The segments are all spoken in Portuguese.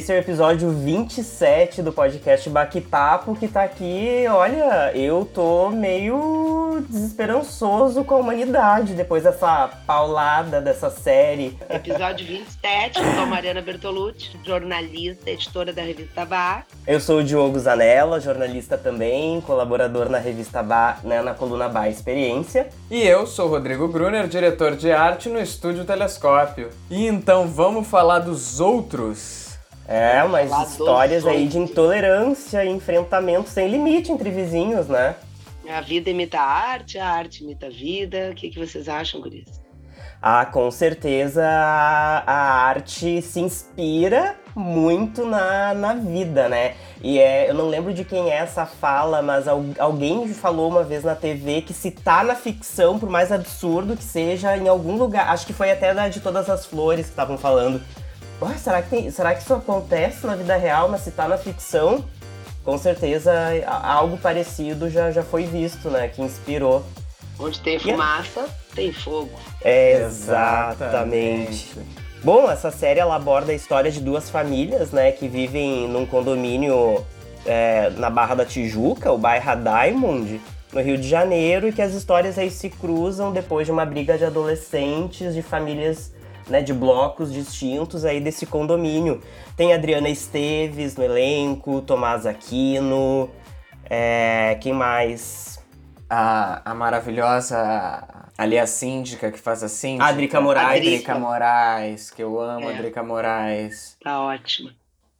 Esse é o episódio 27 do podcast Baque-Papo, que tá aqui, olha, eu tô meio desesperançoso com a humanidade depois dessa paulada dessa série. Episódio 27, eu sou a Mariana Bertolucci, jornalista, editora da revista Bar. Eu sou o Diogo Zanella, jornalista também, colaborador na revista Bar, né, na coluna Bar Experiência. E eu sou o Rodrigo Gruner, diretor de arte no Estúdio Telescópio. E então vamos falar dos outros. É, dos histórias aí de intolerância e enfrentamento sem limite entre vizinhos, né? A vida imita a arte, a arte imita a vida. O que, que vocês acham, Guris? Ah, com certeza a arte se inspira muito na, na vida, né? E é, eu não lembro de quem é essa fala, mas al- alguém falou uma vez na TV que se tá na ficção, por mais absurdo que seja, em algum lugar, acho que foi até da de todas as flores que estavam falando. Ué, será que, tem- será que isso acontece na vida real, mas se tá na ficção, com certeza algo parecido já, já foi visto, né? Que inspirou. Onde tem fumaça, tem fogo. Exatamente. Bom, essa série ela aborda a história de duas famílias, né, que vivem num condomínio é, na Barra da Tijuca, o bairro Diamond, no Rio de Janeiro, e que as histórias aí se cruzam depois de uma briga de adolescentes, de famílias, né, de blocos distintos aí desse condomínio. Tem Adriana Esteves no elenco, Tomás Aquino, é, quem mais? A, a maravilhosa ali a síndica que faz a síndica. A Drica Moraes. A Drica. Drica Moraes, que eu amo a É. Drica Moraes. Tá ótima.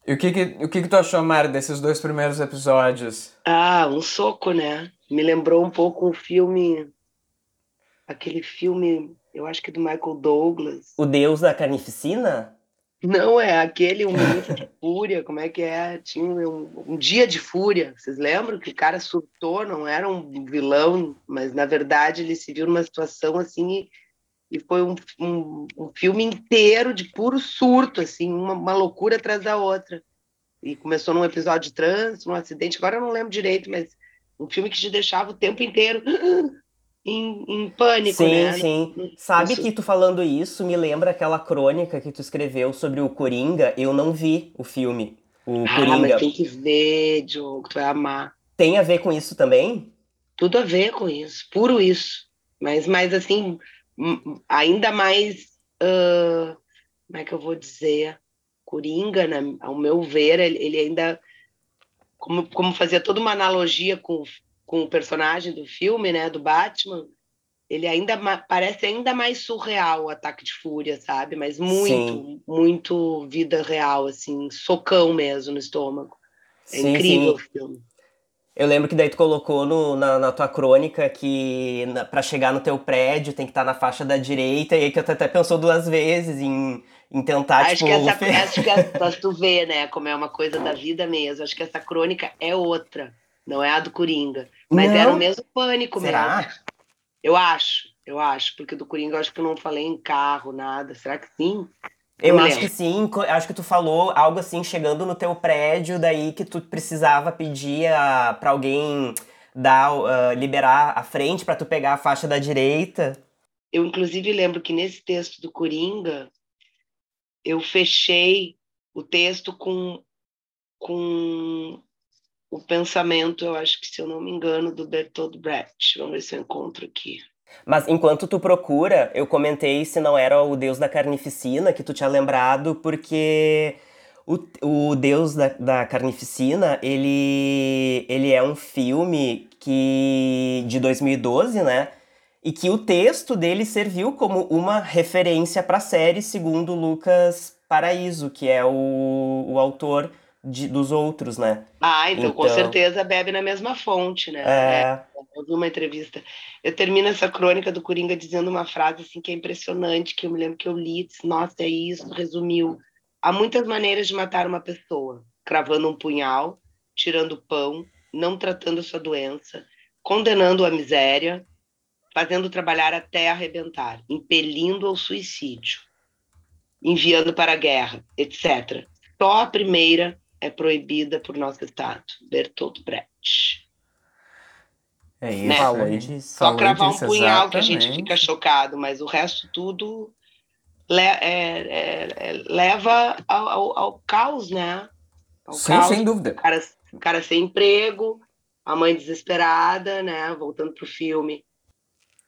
E o que que, o que que tu achou, Mari, desses dois primeiros episódios? Ah, um soco, né? Me lembrou um pouco um filme. Aquele filme, eu acho que do Michael Douglas. O Deus da Carnificina? Não, é aquele Um Minuto de Fúria, como é que é? Tinha um, um Dia de Fúria. Vocês lembram que o cara surtou, não era um vilão, mas na verdade ele se viu numa situação assim e, e foi um, um, um filme inteiro de puro surto, assim, uma, uma loucura atrás da outra. E começou num episódio de trânsito, num acidente, agora eu não lembro direito, mas um filme que te deixava o tempo inteiro em, em pânico, sim, né? sim. Sabe Isso. que tu falando isso me lembra aquela crônica que tu escreveu sobre o Coringa? Eu não vi o filme. O Ah, Coringa. mas tem que ver, Diogo, tu vai amar. Tem a ver com isso também? tudo a ver com isso, puro isso. Mas, mas assim, ainda mais, ah, como é que eu vou dizer? Coringa, né? ao meu ver, ele, ele ainda, como, como fazia toda uma analogia com, com o personagem do filme, né, do Batman, ele ainda parece ainda mais surreal o ataque de fúria, sabe? Mas muito, muito vida real, assim, socão mesmo no estômago. É Sim, incrível sim. o filme. Eu lembro que daí tu colocou no- na, na tua crônica que para chegar no teu prédio tem que estar na faixa da direita, e aí que tu até pensou duas vezes em, em tentar, Acho tipo... que, essa, acho que essa, tu vê, né, como é uma coisa da vida mesmo. Acho que essa crônica é outra, não é a do Coringa. Mas Não? era o mesmo pânico mesmo. Será? Eu acho, eu acho, porque do Coringa eu acho que eu não falei em carro, nada. Será que sim? Eu Não acho lembro. que sim, acho que tu falou algo assim, chegando no teu prédio, daí que tu precisava pedir a, pra alguém dar, ah, liberar a frente pra tu pegar a faixa da direita. Eu, inclusive, lembro que nesse texto do Coringa, eu fechei o texto com, com o pensamento, eu acho que, se eu não me engano, do Bertolt Brecht. Vamos ver se eu encontro aqui. Mas enquanto tu procura, eu comentei se não era o Deus da Carnificina que tu tinha lembrado, porque o, o Deus da, da Carnificina, ele, ele é um filme que de 2012, né? E que o texto dele serviu como uma referência para a série, segundo Lucas Paraíso, que é o, o autor de- dos outros, né? Ah, então, com Então- certeza bebe na mesma fonte, né? É, Eu vi uma entrevista. Eu termino essa crônica do Coringa dizendo uma frase assim que é impressionante, que eu me lembro que eu li, disse, nossa, é isso, resumiu. Há muitas maneiras de matar uma pessoa. Cravando um punhal, tirando o pão, não tratando sua doença, condenando a miséria, fazendo trabalhar até arrebentar, impelindo ao suicídio, enviando para a guerra, etc. Só a primeira é proibida por nosso Estado. Bertolt Brecht. É isso. Né? Falou disso. Só Falou cravar um punhal que a gente exatamente. fica chocado, mas o resto tudo le- é- é- é- leva ao, ao- ao caos, né? Ao Sim, caos. sem dúvida. O cara, o cara sem emprego, a mãe desesperada, né? Voltando pro filme.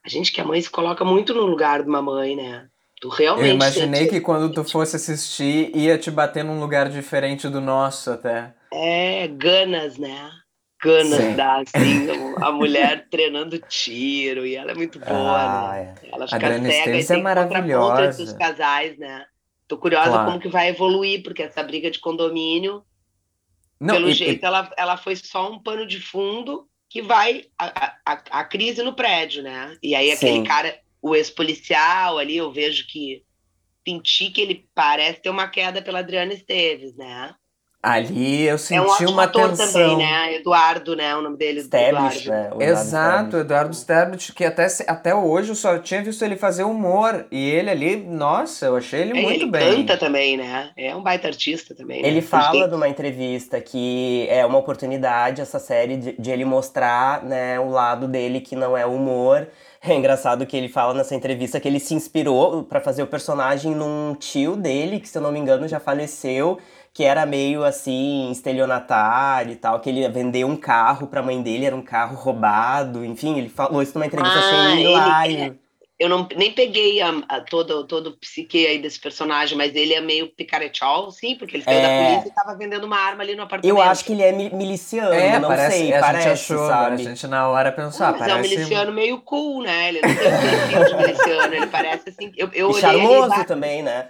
A gente que a mãe se coloca muito no lugar de uma mãe, né? Tu realmente. Eu imaginei que quando tu fosse assistir, ia te bater num lugar diferente do nosso até. É, ganas, né? Ganas Sim. dá, assim, a mulher treinando tiro, e ela é muito boa, Ah, né? é. Ela fica Adriana cega e tem é maravilhosa. entre os casais, né? Tô curiosa Claro. como que vai evoluir, porque essa briga de condomínio, Não, pelo e- jeito, ela, ela foi só um pano de fundo que vai a, a, a- a crise no prédio, né? E aí aquele Sim. cara, o ex-policial ali, eu vejo que senti que ele parece ter uma queda pela Adriana Esteves, né? ali eu senti é um ótimo uma ator tensão. também, né? Eduardo, né? O nome dele, Eduardo. né? Eduardo Exato. Eduardo Sterblit, que até, até hoje eu só tinha visto ele fazer humor. E ele ali, nossa, eu achei ele É, muito ele bem. canta também, né? É um baita artista também. né? Ele fala Tem- numa entrevista que é uma oportunidade essa série de, de ele mostrar, né, o lado dele que não é humor. É engraçado que ele fala nessa entrevista que ele se inspirou pra fazer o personagem num tio dele, que se eu não me engano já faleceu, que era meio assim, estelionatário e tal, que ele vendeu um carro pra mãe dele, era um carro roubado, enfim, ele falou isso numa entrevista, Ah, ele- hilário. Eu não, nem peguei a, a- todo, todo o psique aí desse personagem, mas ele é meio picaretiol, sim, porque ele saiu da É. polícia e tava vendendo uma arma ali no apartamento. Eu acho que ele é mi- miliciano, É, não parece, sei, a parece, gente achou, sabe? a gente na hora pensou, ah, mas é um parece... miliciano meio cool, né? Ele não tem um perfil de miliciano, ele parece assim. Eu, eu E olhei charmoso ele também, né?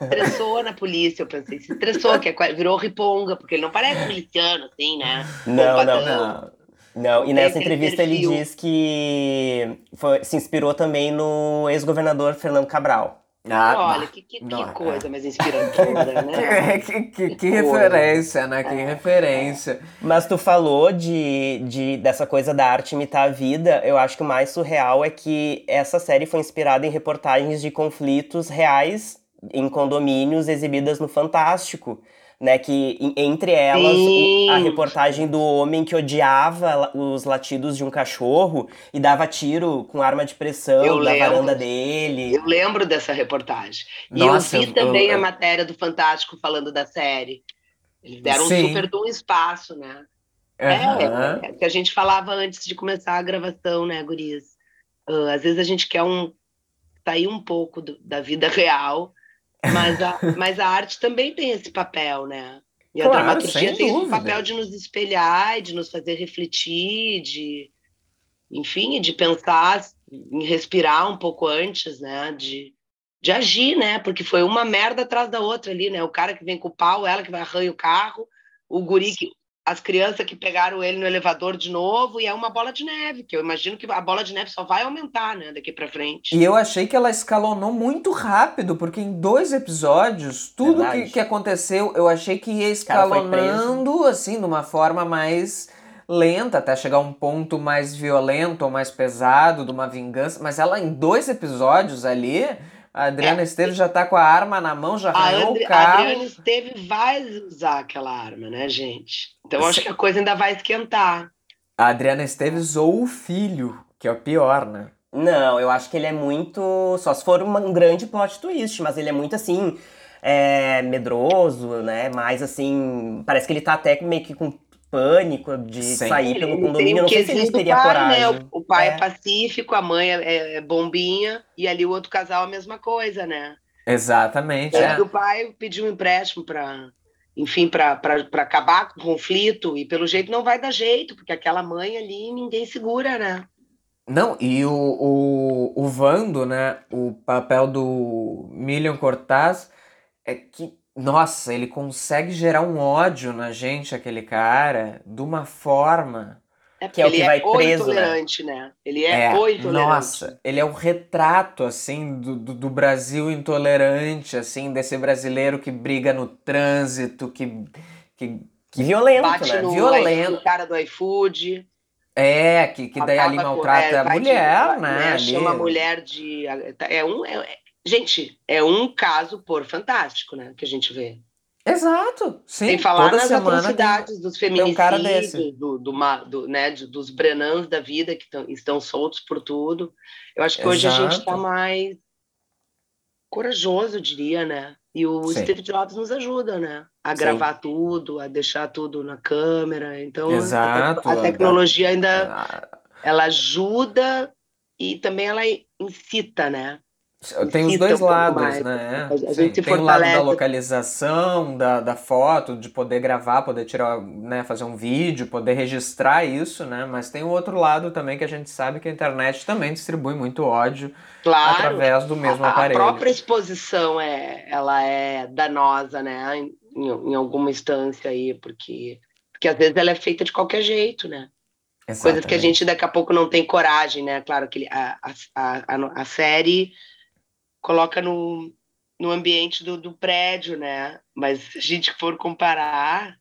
estressou na polícia, eu pensei, se estressou, que é, virou riponga, porque ele não parece miliciano, assim, né? Não, não, não. Não, e nessa entrevista ele diz que foi- se inspirou também no ex-governador Fernando Cabral. Ah, Olha, que, que, que é. coisa mais inspiradora, né? que, que, que referência, né? Que referência. Mas tu falou de, de dessa coisa da arte imitar a vida. Eu acho que o mais surreal é que essa série foi inspirada em reportagens de conflitos reais em condomínios exibidas no Fantástico. Né, que entre elas Sim. a reportagem do homem que odiava os latidos de um cachorro e dava tiro com arma de pressão Eu da lembro. varanda dele. Eu lembro dessa reportagem. E Nossa, eu vi também eu- a matéria do Fantástico falando da série. Eles deram Sim. um super de um espaço, né? Aham. É, é, que a gente falava antes de começar a gravação, né, Gurias? Ah, às vezes a gente quer um sair um pouco do- da vida real, mas a, mas a arte também tem esse papel, né? E a Claro, dramaturgia sem tem esse dúvida. papel de nos espelhar, de nos fazer refletir, de, enfim, de pensar em respirar um pouco antes, né? De, de agir, né? Porque foi uma merda atrás da outra ali, né? O cara que vem com o pau, ela que vai arranhar o carro, o guri que as crianças que pegaram ele no elevador de novo, e é uma bola de neve, que eu imagino que a bola de neve só vai aumentar, né, daqui pra frente. E eu achei que ela escalonou muito rápido, porque em dois episódios, tudo que, que aconteceu, eu achei que ia escalonando, assim, de uma forma mais lenta, até chegar a um ponto mais violento ou mais pesado, de uma vingança. Mas ela, em dois episódios ali, a Adriana É. Esteves já tá com a arma na mão, já A, arranhou o a carro. Adriana Esteve vai usar aquela arma, né, gente? Então eu acho que a coisa ainda vai esquentar. A Adriana Esteves ou o filho, que é o pior, né? Não, eu acho que ele é muito. Só se for um grande plot twist, mas ele é muito assim. é, medroso, né? Mais assim. Parece que ele tá até meio que com pânico de Sim. sair pelo condomínio. Eu não sei se ele teria pai, coragem. né? O, pai é. É. pacífico, a mãe é, é- é bombinha, e ali o outro casal a mesma coisa, né? Exatamente. É. o pai pediu um empréstimo para, enfim, para acabar com o conflito, e pelo jeito não vai dar jeito, porque aquela mãe ali ninguém segura, né? Não, e o, o, o Vando, né? O papel do Milion Cortaz é que, nossa, ele consegue gerar um ódio na gente, aquele cara, de uma forma. É Que é o que ele vai é o preso, né? intolerante, né? Ele é, o intolerante. nossa, ele é um retrato, assim, do, do, do Brasil intolerante, assim, desse brasileiro que briga no trânsito, que, que Que violento, bate né? no, Violento. no cara do iFood. É, que, que daí ali com- maltrata é, a mulher, né? ali. Chama a mulher de. É um, é- é- gente, é um caso por fantástico, né? Que a gente vê. Exato, sim. Sem falar toda nas semana tem- atrocidades dos um feminicídios, do, do, ma- do, né, dos Brenans da vida que tão- estão soltos por tudo. Eu acho que hoje a gente está Exato. mais corajoso, eu diria, né? E o Sim. Steve Jobs nos ajuda, né? A Sim. gravar tudo, a deixar tudo na câmera. Então, Exato, a, a- tecnologia ainda Ah, ela ajuda e também ela incita, né? Tem os dois lados, mais. né? A- a gente Tem o lado da localização, da, da foto, de poder gravar, poder tirar, né, fazer um vídeo, poder registrar isso, né? Mas tem o outro lado também que a gente sabe que a internet também distribui muito ódio Claro. através do mesmo a, a aparelho. própria exposição é, ela é danosa, né? Em, em alguma instância aí, porque, porque às vezes ela é feita de qualquer jeito, né? Coisas que a Exatamente. gente daqui a pouco não tem coragem, né? Claro que a, a, a, a série coloca no, no ambiente do, do prédio, né? Mas se a gente for comparar,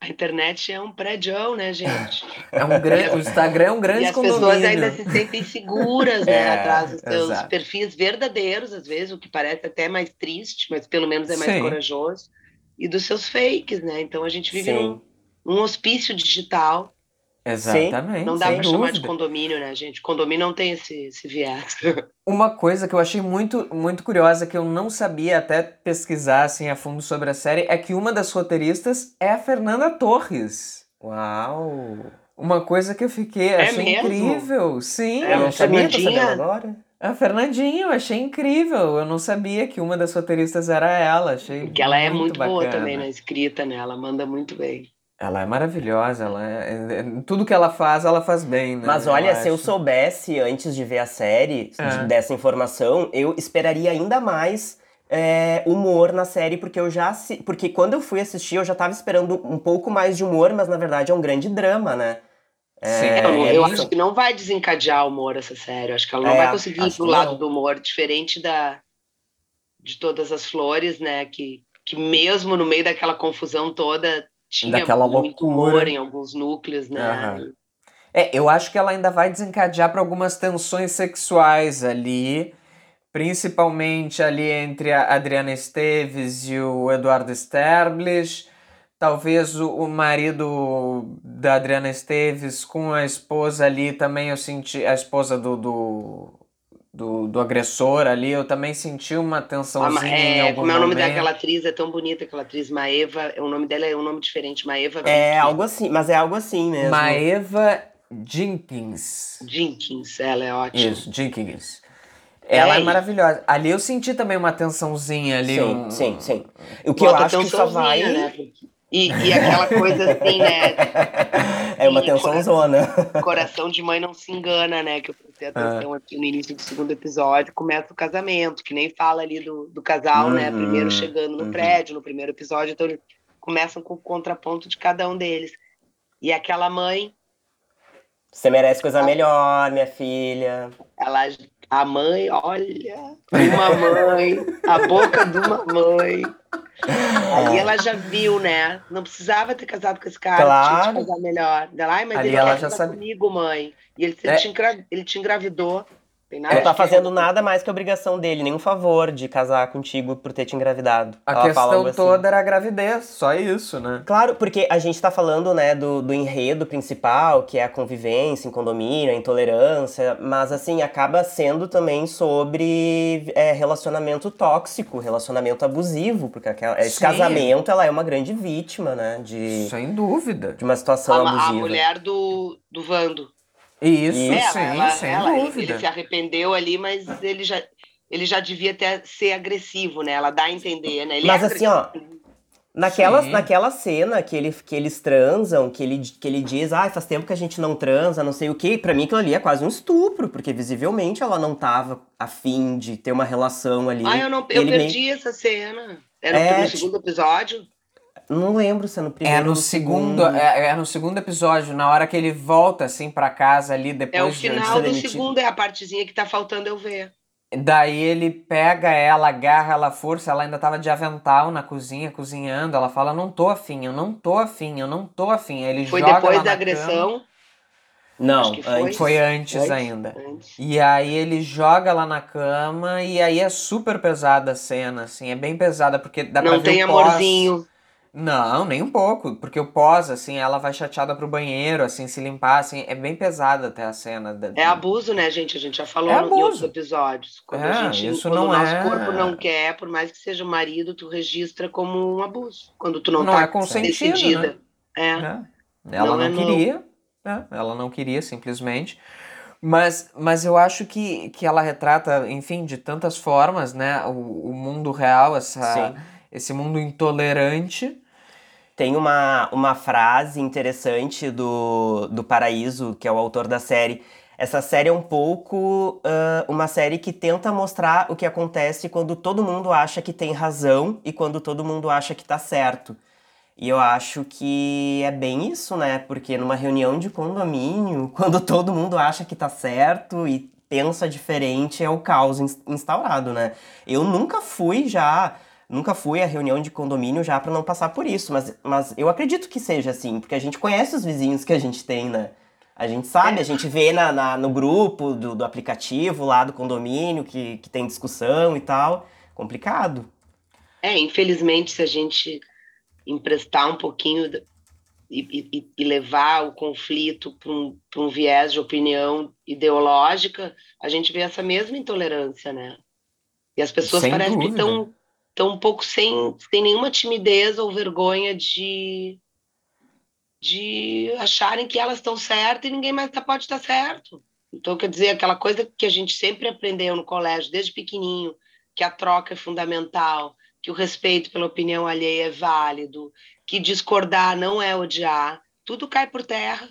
a internet é um prédio, né, gente? É um grande, o Instagram é um grande E as condomínio. pessoas ainda se sentem seguras, né? É, atrás dos seus exato. perfis verdadeiros, às vezes, o que parece até mais triste, mas pelo menos é mais Sim. corajoso. E dos seus fakes, né? Então a gente vive num, num hospício digital. Exatamente, Não dá para chamar de condomínio, né, gente? Condomínio não tem esse, esse viés. Uma coisa que eu achei muito, muito curiosa, que eu não sabia até pesquisar assim a fundo sobre a série, é que uma das roteiristas é a Fernanda Torres. Uau! Uma coisa que eu fiquei, É achei mesmo? incrível. Sim, É, eu Fernandinha? agora. A Fernandinha, eu achei incrível. Eu não sabia que uma das roteiristas era ela. Achei Porque ela é muito boa bacana. também na escrita, né? Ela manda muito bem. Ela é maravilhosa, ela é, é- tudo que ela faz, ela faz bem, né? Mas olha, se eu acho. soubesse antes de ver a série de- É. dessa informação, eu esperaria ainda mais é, humor na série, porque eu já porque quando eu fui assistir, eu já tava esperando um pouco mais de humor, mas na verdade é um grande drama, né? Sim, É, eu é eu isso. acho que não vai desencadear o humor essa série. Eu acho que ela não É, vai conseguir ir pro lado não. do humor, diferente da de todas as flores, né? Que, que mesmo no meio daquela confusão toda tinha Daquela muito loucura. em alguns núcleos, né? Aham. É, eu acho que ela ainda vai desencadear para algumas tensões sexuais ali, principalmente ali entre a Adriana Esteves e o Eduardo Sterblich. Talvez o, o marido da Adriana Esteves com a esposa ali também eu senti, a esposa do, do, do, do agressor ali, eu também senti uma tensãozinha em é, algum como é o nome momento. daquela atriz? É tão bonita aquela atriz, Maeva. O nome dela é um nome diferente, Maeva É algo assim, mas é algo assim mesmo. Maeva Jenkins. Jenkins. Ela é ótima. Isso, Jenkins. Ela é, É, maravilhosa. Ali eu senti também uma tensãozinha ali. Sim, um- sim, sim. O que eu acho que só vai. né? E, e aquela coisa assim, né? É uma E tensão zona. Coração de mãe não se engana, né? Que eu prestei Ah. atenção aqui no início do segundo episódio, começa o casamento, que nem fala ali do, do casal, né? Uhum, Primeiro chegando no uhum. prédio, no primeiro episódio, então eles começam com o contraponto de cada um deles. E aquela mãe, Você merece coisa melhor, minha filha. ela, a mãe, olha, uma mãe, a boca de uma mãe. Ali ela já viu, né? Não precisava ter casado com esse cara, Claro. tinha que casar melhor. Ela, Ai, mas Ali ele ela já sabe- comigo, mãe. E ele, ele, É. te, engra- ele te engravidou. Tem nada Não tá fazendo nada mais que obrigação dele, nenhum favor de casar contigo por ter te engravidado. A Ela questão assim. toda era a gravidez, só isso, né? Claro, porque a gente tá falando, né, do, do enredo principal, que é a convivência em condomínio, a intolerância, mas, assim, acaba sendo também sobre é, relacionamento tóxico, relacionamento abusivo, porque aquela, esse Sim. casamento, ela é uma grande vítima, né, de, Sem dúvida. de uma situação a, a abusiva. mulher do, do Vando. Isso, Isso. sim, ela, sem ela- ele- dúvida. Ele se arrependeu ali, mas ele já, ele já devia ter, ser agressivo, né? Ela dá a entender, né? Ele Mas é assim, ó. Naquela, Sim. naquela cena que, ele, que eles transam, que ele, que ele diz, ah, faz tempo que a gente não transa, não sei o quê, pra mim aquilo ali é quase um estupro, porque visivelmente ela não tava afim de ter uma relação ali. Ah, eu, não, eu Ele perdi essa cena. Era É, no segundo episódio? Não lembro se é no primeiro É no ou segundo, é, é no segundo episódio, na hora que ele volta assim pra casa ali depois É o de final ser do demitido. segundo, é a partezinha que tá faltando eu ver. Daí ele pega ela, agarra ela à força, ela ainda tava de avental na cozinha, cozinhando. Ela fala: Não tô afim, eu não tô afim, eu não tô afim. Aí ele Foi joga depois ela da na agressão. cama. Não, foi. antes. Foi antes Antes? ainda. Antes. E aí ele joga lá na cama e aí é super pesada a cena, assim, é bem pesada, porque dá pra Não ver tem o pós. amorzinho. Não, nem um pouco, porque o pós, assim, ela vai chateada pro banheiro, assim, se limpar, assim, é bem pesada até a cena. Da... É abuso, né, gente? A gente já falou É no- em outros abuso. episódios. Quando É, a gente, isso quando não o nosso é- corpo não quer, por mais que seja o marido, tu registra como um abuso. Quando tu não, Não tá é consentido, decidida. né? É. né? Ela Não não, é não. queria, né? Ela não queria, simplesmente. Mas, mas eu acho que, que ela retrata, enfim, de tantas formas, né? O, o mundo real, essa, Sim. Esse mundo intolerante. Tem uma, uma frase interessante do, do Paraíso, que é o autor da série. Essa série é um pouco ah, uma série que tenta mostrar o que acontece quando todo mundo acha que tem razão e quando todo mundo acha que tá certo. E eu acho que é bem isso, né? Porque numa reunião de condomínio, quando todo mundo acha que tá certo e pensa diferente, é o caos ins- instaurado, né? Eu nunca fui já, nunca fui à reunião de condomínio já pra não passar por isso, mas, mas eu acredito que seja assim, porque a gente conhece os vizinhos que a gente tem, né? A gente sabe, a gente vê na, na- no grupo do, do aplicativo lá do condomínio que, que tem discussão e tal. Complicado. É, infelizmente, se a gente emprestar um pouquinho e, e- e levar o conflito para um, pra um viés de opinião ideológica, a gente vê essa mesma intolerância, né? E as pessoas Sem parecem que dúvida. estão tão um pouco sem, sem nenhuma timidez ou vergonha de, de acharem que elas estão certas e ninguém mais tá- pode estar certo. Então, quer dizer, aquela coisa que a gente sempre aprendeu no colégio, desde pequenininho, que a troca é fundamental, que o respeito pela opinião alheia é válido, que discordar não é odiar, tudo cai por terra.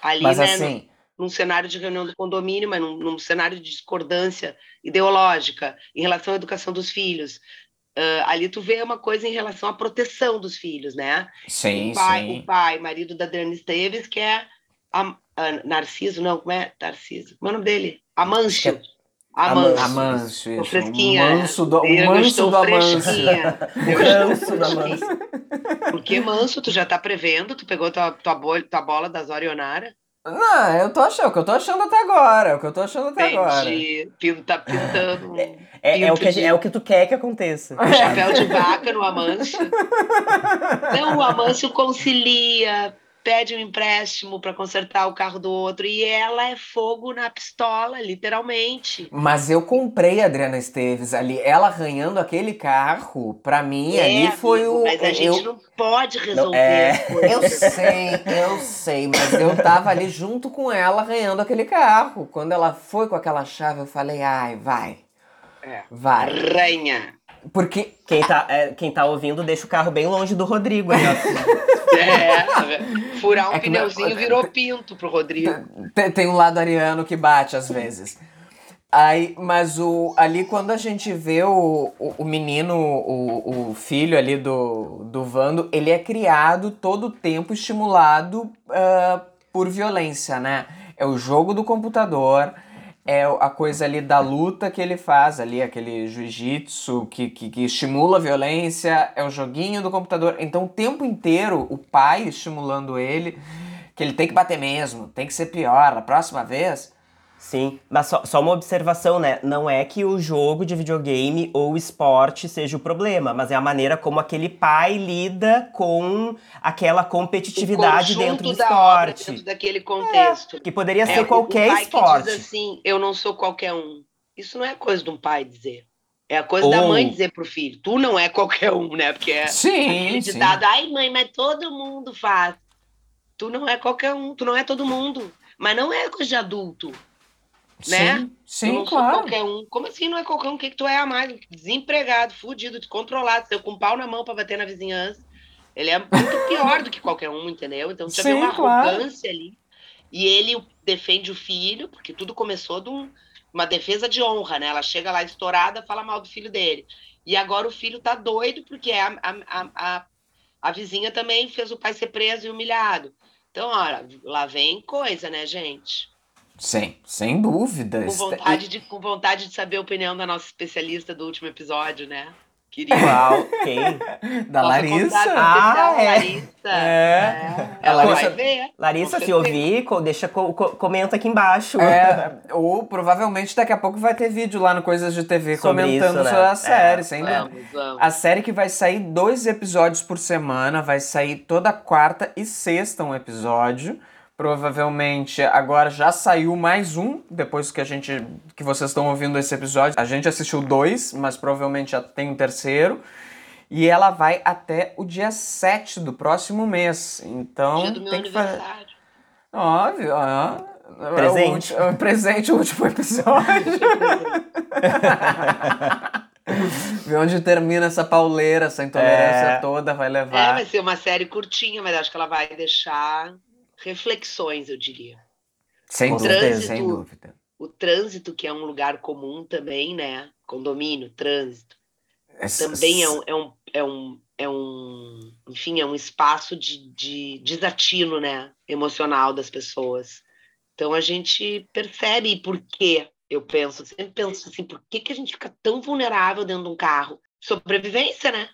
Ali, Mas né, assim, num, num cenário de reunião do condomínio, mas num, num cenário de discordância ideológica em relação à educação dos filhos. Ah, ali tu vê uma coisa em relação à proteção dos filhos, né? sim, o pai, sim. o pai, marido da Adriana Esteves, que é a, a Narciso, não, como é? Narciso. Como é o nome dele? Amâncio. Amâncio. Amâncio. Amâncio, isso. fresquinha. O manso do, o manso do Amâncio. Eu Manso da fresquinha. Porque, Manso, tu já tá prevendo, tu pegou tua, tua, bolha, tua bola da Zorionara. Não, eu tô achando, é o que eu tô achando até agora, é o que eu tô achando até agora. Entendi. Pinto, tá pintando um É, é o que, de- é o que tu quer que aconteça. um chapéu de vaca no Amâncio. Não, o Amâncio concilia, pede um empréstimo para consertar o carro do outro e ela é fogo na pistola, literalmente. Mas eu comprei a Adriana Esteves ali, ela arranhando aquele carro, pra mim É, ali foi amigo, o. Mas a gente eu, não pode resolver é. as coisas. eu sei, eu sei, mas eu tava ali junto com ela arranhando aquele carro. Quando ela foi com aquela chave, eu falei, ai, vai. É. Vai. Arranha. Porque Quem tá, é, quem tá ouvindo, deixa o carro bem longe do Rodrigo. aí, ó. É, furar um É pneuzinho virou pinto pro Rodrigo. Tem, tem um lado ariano que bate às vezes. Aí, mas o, ali quando a gente vê o, o, o menino, o, o filho ali do, do Vando, ele é criado todo o tempo estimulado ah, por violência, né? É o jogo do computador, é a coisa ali da luta que ele faz ali, aquele jiu-jitsu que, que, que estimula a violência, é o joguinho do computador. Então o tempo inteiro o pai estimulando ele, que ele tem que bater mesmo, tem que ser pior, a próxima vez. Sim, mas só, só uma observação, né? Não é que o jogo de videogame ou esporte seja o problema, mas é a maneira como aquele pai lida com aquela competitividade O dentro do da obra, esporte. dentro daquele contexto. Que poderia É, ser qualquer o pai esporte. Que diz assim, eu não sou qualquer um. Isso não é coisa de um pai dizer. É a coisa da Ou- mãe dizer pro filho, tu não é qualquer um, né? Porque é Sim, aquele sim. ai mãe, mas todo mundo faz. Tu não é qualquer um, tu não é todo mundo. Mas não é coisa de adulto. Né? Sim, eu sim claro. qualquer um. Como assim não é qualquer um? O que, que tu é a mais? Desempregado, fudido, descontrolado, saiu com um pau na mão pra bater na vizinhança. Ele é muito pior do que qualquer um, entendeu? Então você já Sim, uma claro. arrogância ali. E ele defende o filho, porque tudo começou de um- uma defesa de honra, né? Ela chega lá estourada, fala mal do filho dele. E agora o filho tá doido, porque a, a, a, a, a vizinha também fez o pai ser preso e humilhado. Então, olha, lá vem coisa, né, gente? Sim, sem dúvida. Com vontade, de, com vontade de saber a opinião da nossa especialista do último episódio, né? Queria. Qual? Quem? Da Nossa Larissa. Ah, é. Larissa. É. Ela Larissa- vai ver. Larissa, Com se ouvir, deixa, co- co- comenta aqui embaixo. É, ou provavelmente daqui a pouco vai ter vídeo lá no Coisas de TV Sobre comentando isso, né? sobre a série, É, sem dúvida. Vamos, vamos. A série que vai sair dois episódios por semana, vai sair toda quarta e sexta um episódio. Provavelmente agora já saiu mais um, depois que a gente. que vocês estão ouvindo esse episódio. A gente assistiu dois, mas provavelmente já tem um terceiro. E ela vai até o dia 7 do próximo mês. Então Dia do meu tem que fazer. aniversário. Óbvio, ó. Presente. O ulti- o presente, o último episódio. Ver onde termina essa pauleira, essa intolerância É. toda, vai É, levar. vai ser uma série curtinha, mas acho que ela vai deixar reflexões, eu diria. Sem Com dúvida, trânsito. sem dúvida. O trânsito, que é um lugar comum também, né? Condomínio, trânsito. Essa- também é um, é um, é um, é um enfim, é um espaço de, de desatino, né, emocional das pessoas. Então a gente percebe por quê, eu penso, sempre penso assim, por que, que a gente fica tão vulnerável dentro de um carro? Sobrevivência, né?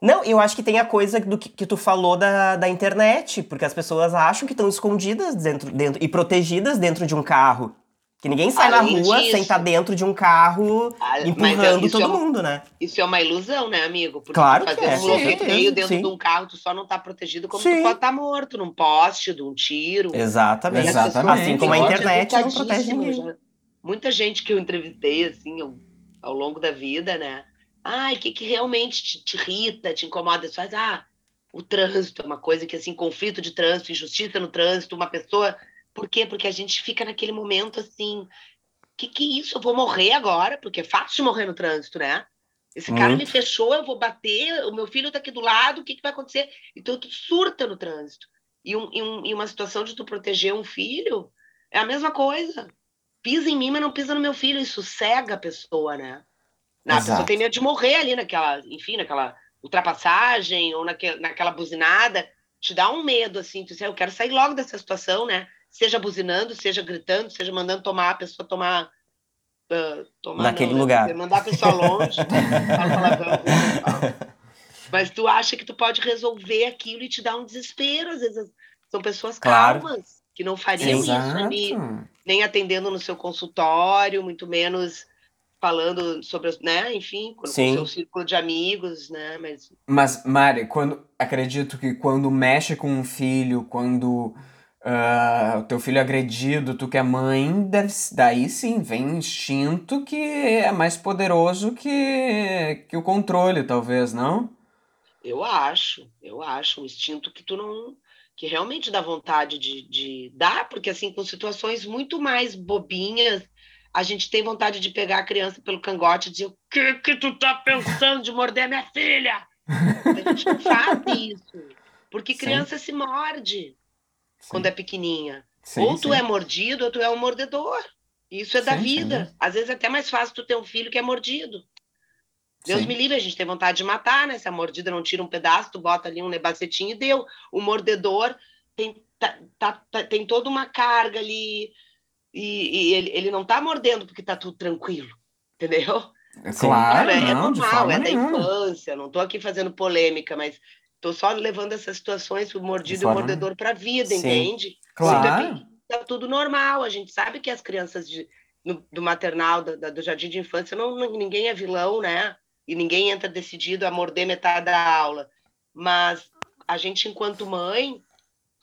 Não, eu acho que tem a coisa do que, que tu falou da, da internet, porque as pessoas acham que estão escondidas dentro, dentro e protegidas dentro de um carro. Que ninguém sai Além na rua disso- sem estar dentro de um carro Ah, é- empurrando isso, todo é, uma- mundo, né? isso é uma ilusão, né, amigo? Porque Claro tu que é, um bloqueio dentro sim. de um carro, tu só não tá protegido como Sim. tu pode estar morto num poste, de um tiro. Exatamente. Pessoas Exatamente. Assim como a internet não protege ninguém. né? Muita gente que eu entrevistei, assim, ao, ao longo da vida, né? Ai, o que, que realmente te, te irrita, te incomoda? Você faz, ah, o trânsito é uma coisa que, assim, conflito de trânsito, injustiça no trânsito, uma pessoa... Por quê? Porque a gente fica naquele momento, assim, que que é isso? Eu vou morrer agora? Porque é fácil de morrer no trânsito, né? Esse cara me fechou, eu vou bater, o meu filho tá aqui do lado, o que, que vai acontecer? Então tu surta no trânsito. E, um, e, um, e uma situação de tu proteger um filho é a mesma coisa. Pisa em mim, mas não pisa no meu filho. Isso cega a pessoa, né? A Exato. pessoa tem medo de morrer ali naquela, enfim, naquela ultrapassagem ou naque, naquela buzinada. Te dá um medo, assim, tu diz, eu quero sair logo dessa situação, né? Seja buzinando, seja gritando, seja mandando tomar a pessoa tomar. ah, tomar Naquele não, né? lugar. Mandar a pessoa longe. Palavrão, né? Mas tu acha que tu pode resolver aquilo e te dá um desespero. Às vezes são pessoas Claro. calmas que não fariam isso ali, Exato. nem atendendo no seu consultório, muito menos falando sobre, né, enfim, com, o seu círculo de amigos, né, mas Mas, Mari, quando, acredito que quando mexe com um filho, quando ah, o teu filho é agredido, tu que é mãe, deve, daí sim vem um instinto que é mais poderoso que, que o controle, talvez, não? eu acho, eu acho um instinto que tu não, que realmente dá vontade de, de dar, porque assim, com situações muito mais bobinhas, a gente tem vontade de pegar a criança pelo cangote e dizer, o que que tu tá pensando de morder minha filha? A gente não faz isso, porque Sim. criança se morde quando é pequenininha. Sim, ou tu sim. é mordido ou tu é um mordedor. Isso é da Sim, vida. dúvida. Às vezes é até mais fácil tu ter um filho que é mordido. Deus Sim. me livre, a gente tem vontade de matar, né? Se a mordida não tira um pedaço, tu bota ali um nebacetinho e deu. O mordedor tem, tá- tá- tá- tem toda uma carga ali e, e ele, ele não tá mordendo porque tá tudo tranquilo, entendeu? Claro, é, é não, de normal, é da nenhuma. infância. Não tô aqui fazendo polêmica, mas tô só levando essas situações pro mordido e o mordedor pra vida, Sim. entende? Claro. tá tudo normal. A gente sabe que as crianças de- no- do maternal, da- do jardim de infância, não, não- ninguém é vilão, né? E ninguém entra decidido a morder metade da aula. Mas a gente, enquanto mãe,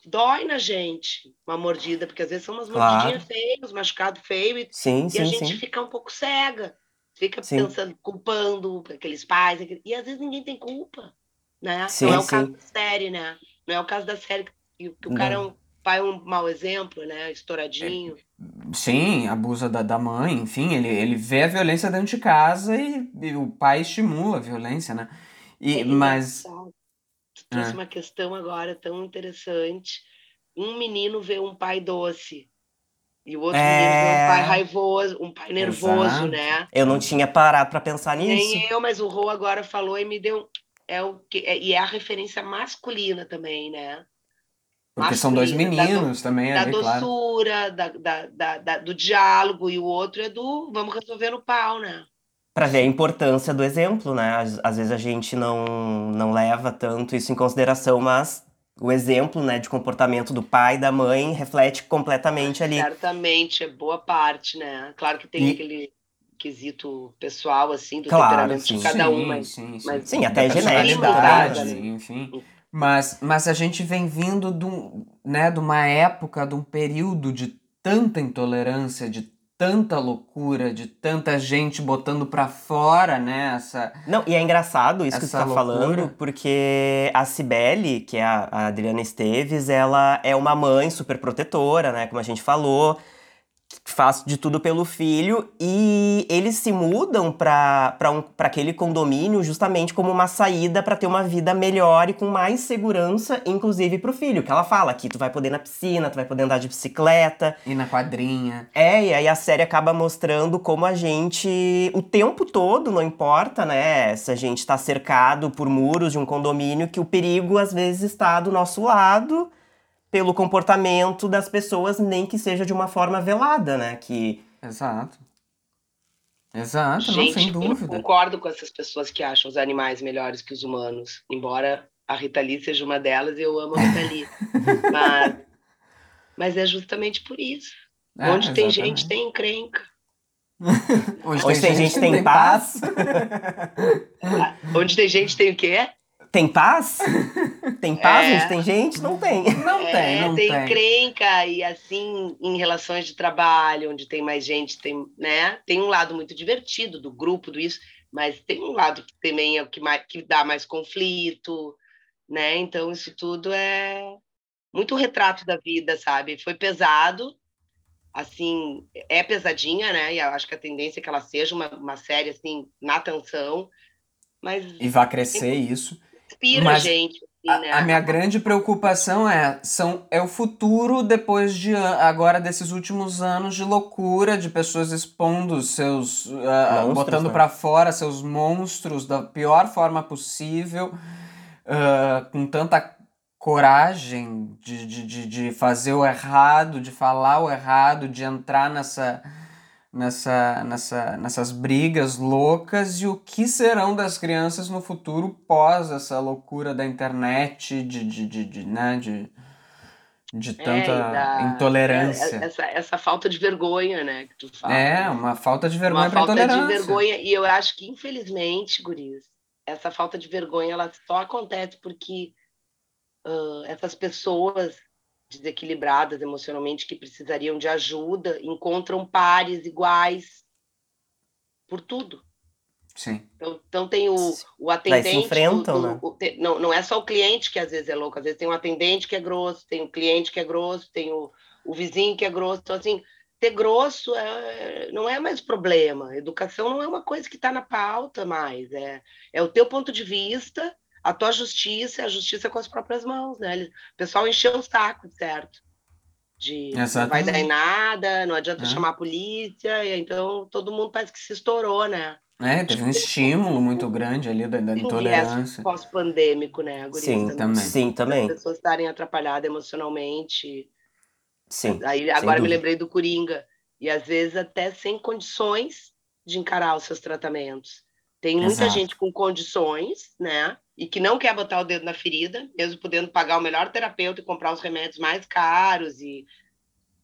dói na gente uma mordida, porque às vezes são umas Claro. mordidinhas feias, uns machucados feios, e, Sim, e a sim, gente sim. fica um pouco cega. Fica pensando, culpando aqueles pais, aquele- e às vezes ninguém tem culpa, né? Não é o caso da série, né? Não é o caso da série que, que o cara é Não. um pai um mau exemplo, né? Estouradinho. Sim, abusa da, da mãe, enfim, ele, ele vê a violência dentro de casa e, e o pai estimula a violência, né? E, É mas. engraçado. Trouxe É. uma questão agora tão interessante. Um menino vê um pai doce e o outro É. menino vê um pai raivoso, um pai nervoso, Exato. né? Eu não tinha parado pra pensar nisso. Nem eu, mas o Rô agora falou e me deu é o que é- e é a referência masculina também, né? Porque são dois meninos da, também da doçura, claro. da, da, da, do diálogo, e o outro é do vamos resolver no pau, né? Para ver a importância do exemplo, né? Às, às, vezes a gente não, não leva tanto isso em consideração, mas o exemplo né, de comportamento do pai e da mãe reflete completamente ali. Certamente, é boa parte, né? Claro que tem e... aquele quesito pessoal, assim, do claro, temperamento sim. de cada sim, um, mas, sim, sim. mas sim até genética, né? enfim. Mas, mas a gente vem vindo de, um, né, de uma época, de um período de tanta intolerância, de tanta loucura, de tanta gente botando pra fora, né, essa... Não, e é engraçado isso que você tá loucura. falando, porque a Cibele, que é a, a Adriana Esteves, ela é uma mãe super protetora, né, como a gente falou, faz de tudo pelo filho e eles se mudam para um, aquele condomínio justamente como uma saída para ter uma vida melhor e com mais segurança, inclusive pro filho. Que ela fala que tu vai poder ir na piscina, tu vai poder andar de bicicleta. E na quadrinha. É, e aí a série acaba mostrando como a gente, o tempo todo, não importa, né, se a gente tá cercado por muros de um condomínio, que o perigo às vezes está do nosso lado pelo comportamento das pessoas, nem que seja de uma forma velada, né? Que... Exato. Exato, Gente, não, sem dúvida. Eu concordo com essas pessoas que acham os animais melhores que os humanos, embora a Rita Lee seja uma delas e eu amo a Rita Lee. mas, mas é justamente por isso. É, Onde exatamente. tem gente, tem encrenca. Onde, Onde tem, tem, gente, tem, tem paz. paz. Onde tem gente, tem o quê? Tem paz? Tem paz é. onde tem gente? Não tem. Não é, tem, não tem. Tem crenca e assim, em relações de trabalho, onde tem mais gente, tem, né? Tem um lado muito divertido do grupo, do isso, mas tem um lado que também é o que, mais, que dá mais conflito, né? Então, isso tudo é muito retrato da vida, sabe? Foi pesado, assim, é pesadinha, né? E eu acho que a tendência é que ela seja uma, uma série, assim, na tensão, mas... E vai crescer isso inspira Mas gente. Assim, né? a, a, minha grande preocupação é, são, é o futuro depois de agora desses últimos anos de loucura, de pessoas expondo seus. Uh, botando né? para fora seus monstros da pior forma possível, uh, com tanta coragem de, de, de, de fazer o errado, de falar o errado, de entrar nessa nessa, nessa, nessas brigas loucas e o que serão das crianças no futuro pós essa loucura da internet, de, de, de, de né, de, de é, tanta é, da, intolerância. Essa, essa falta de vergonha, né, que tu fala. É, uma falta de vergonha. Uma falta de vergonha, e eu acho que, infelizmente, guris, essa falta de vergonha, ela só acontece porque uh, essas pessoas desequilibradas emocionalmente que precisariam de ajuda encontram pares iguais por tudo. Sim. Então, então tem o, o atendente. se enfrentam, do, né? O, não, não é só o cliente que às vezes é louco, às vezes tem um atendente que é grosso, tem o cliente que é grosso, tem o, o vizinho que é grosso. Então, assim, ter grosso é, não é mais problema. Educação não é uma coisa que está na pauta mais. É, é o teu ponto de vista a tua justiça é a justiça com as próprias mãos, né? O pessoal encheu o saco, certo? De Exatamente. não vai dar em nada, não adianta é. chamar a polícia, e então todo mundo parece que se estourou, né? É, teve um estímulo muito grande ali da, da intolerância. pós-pandêmico, né, Sim, também. Sim, também. As pessoas estarem atrapalhadas emocionalmente. Sim. Aí agora me lembrei do Coringa. E às vezes até sem condições de encarar os seus tratamentos. Tem muita Exato. gente com condições, né? E que não quer botar o dedo na ferida, mesmo podendo pagar o melhor terapeuta e comprar os remédios mais caros e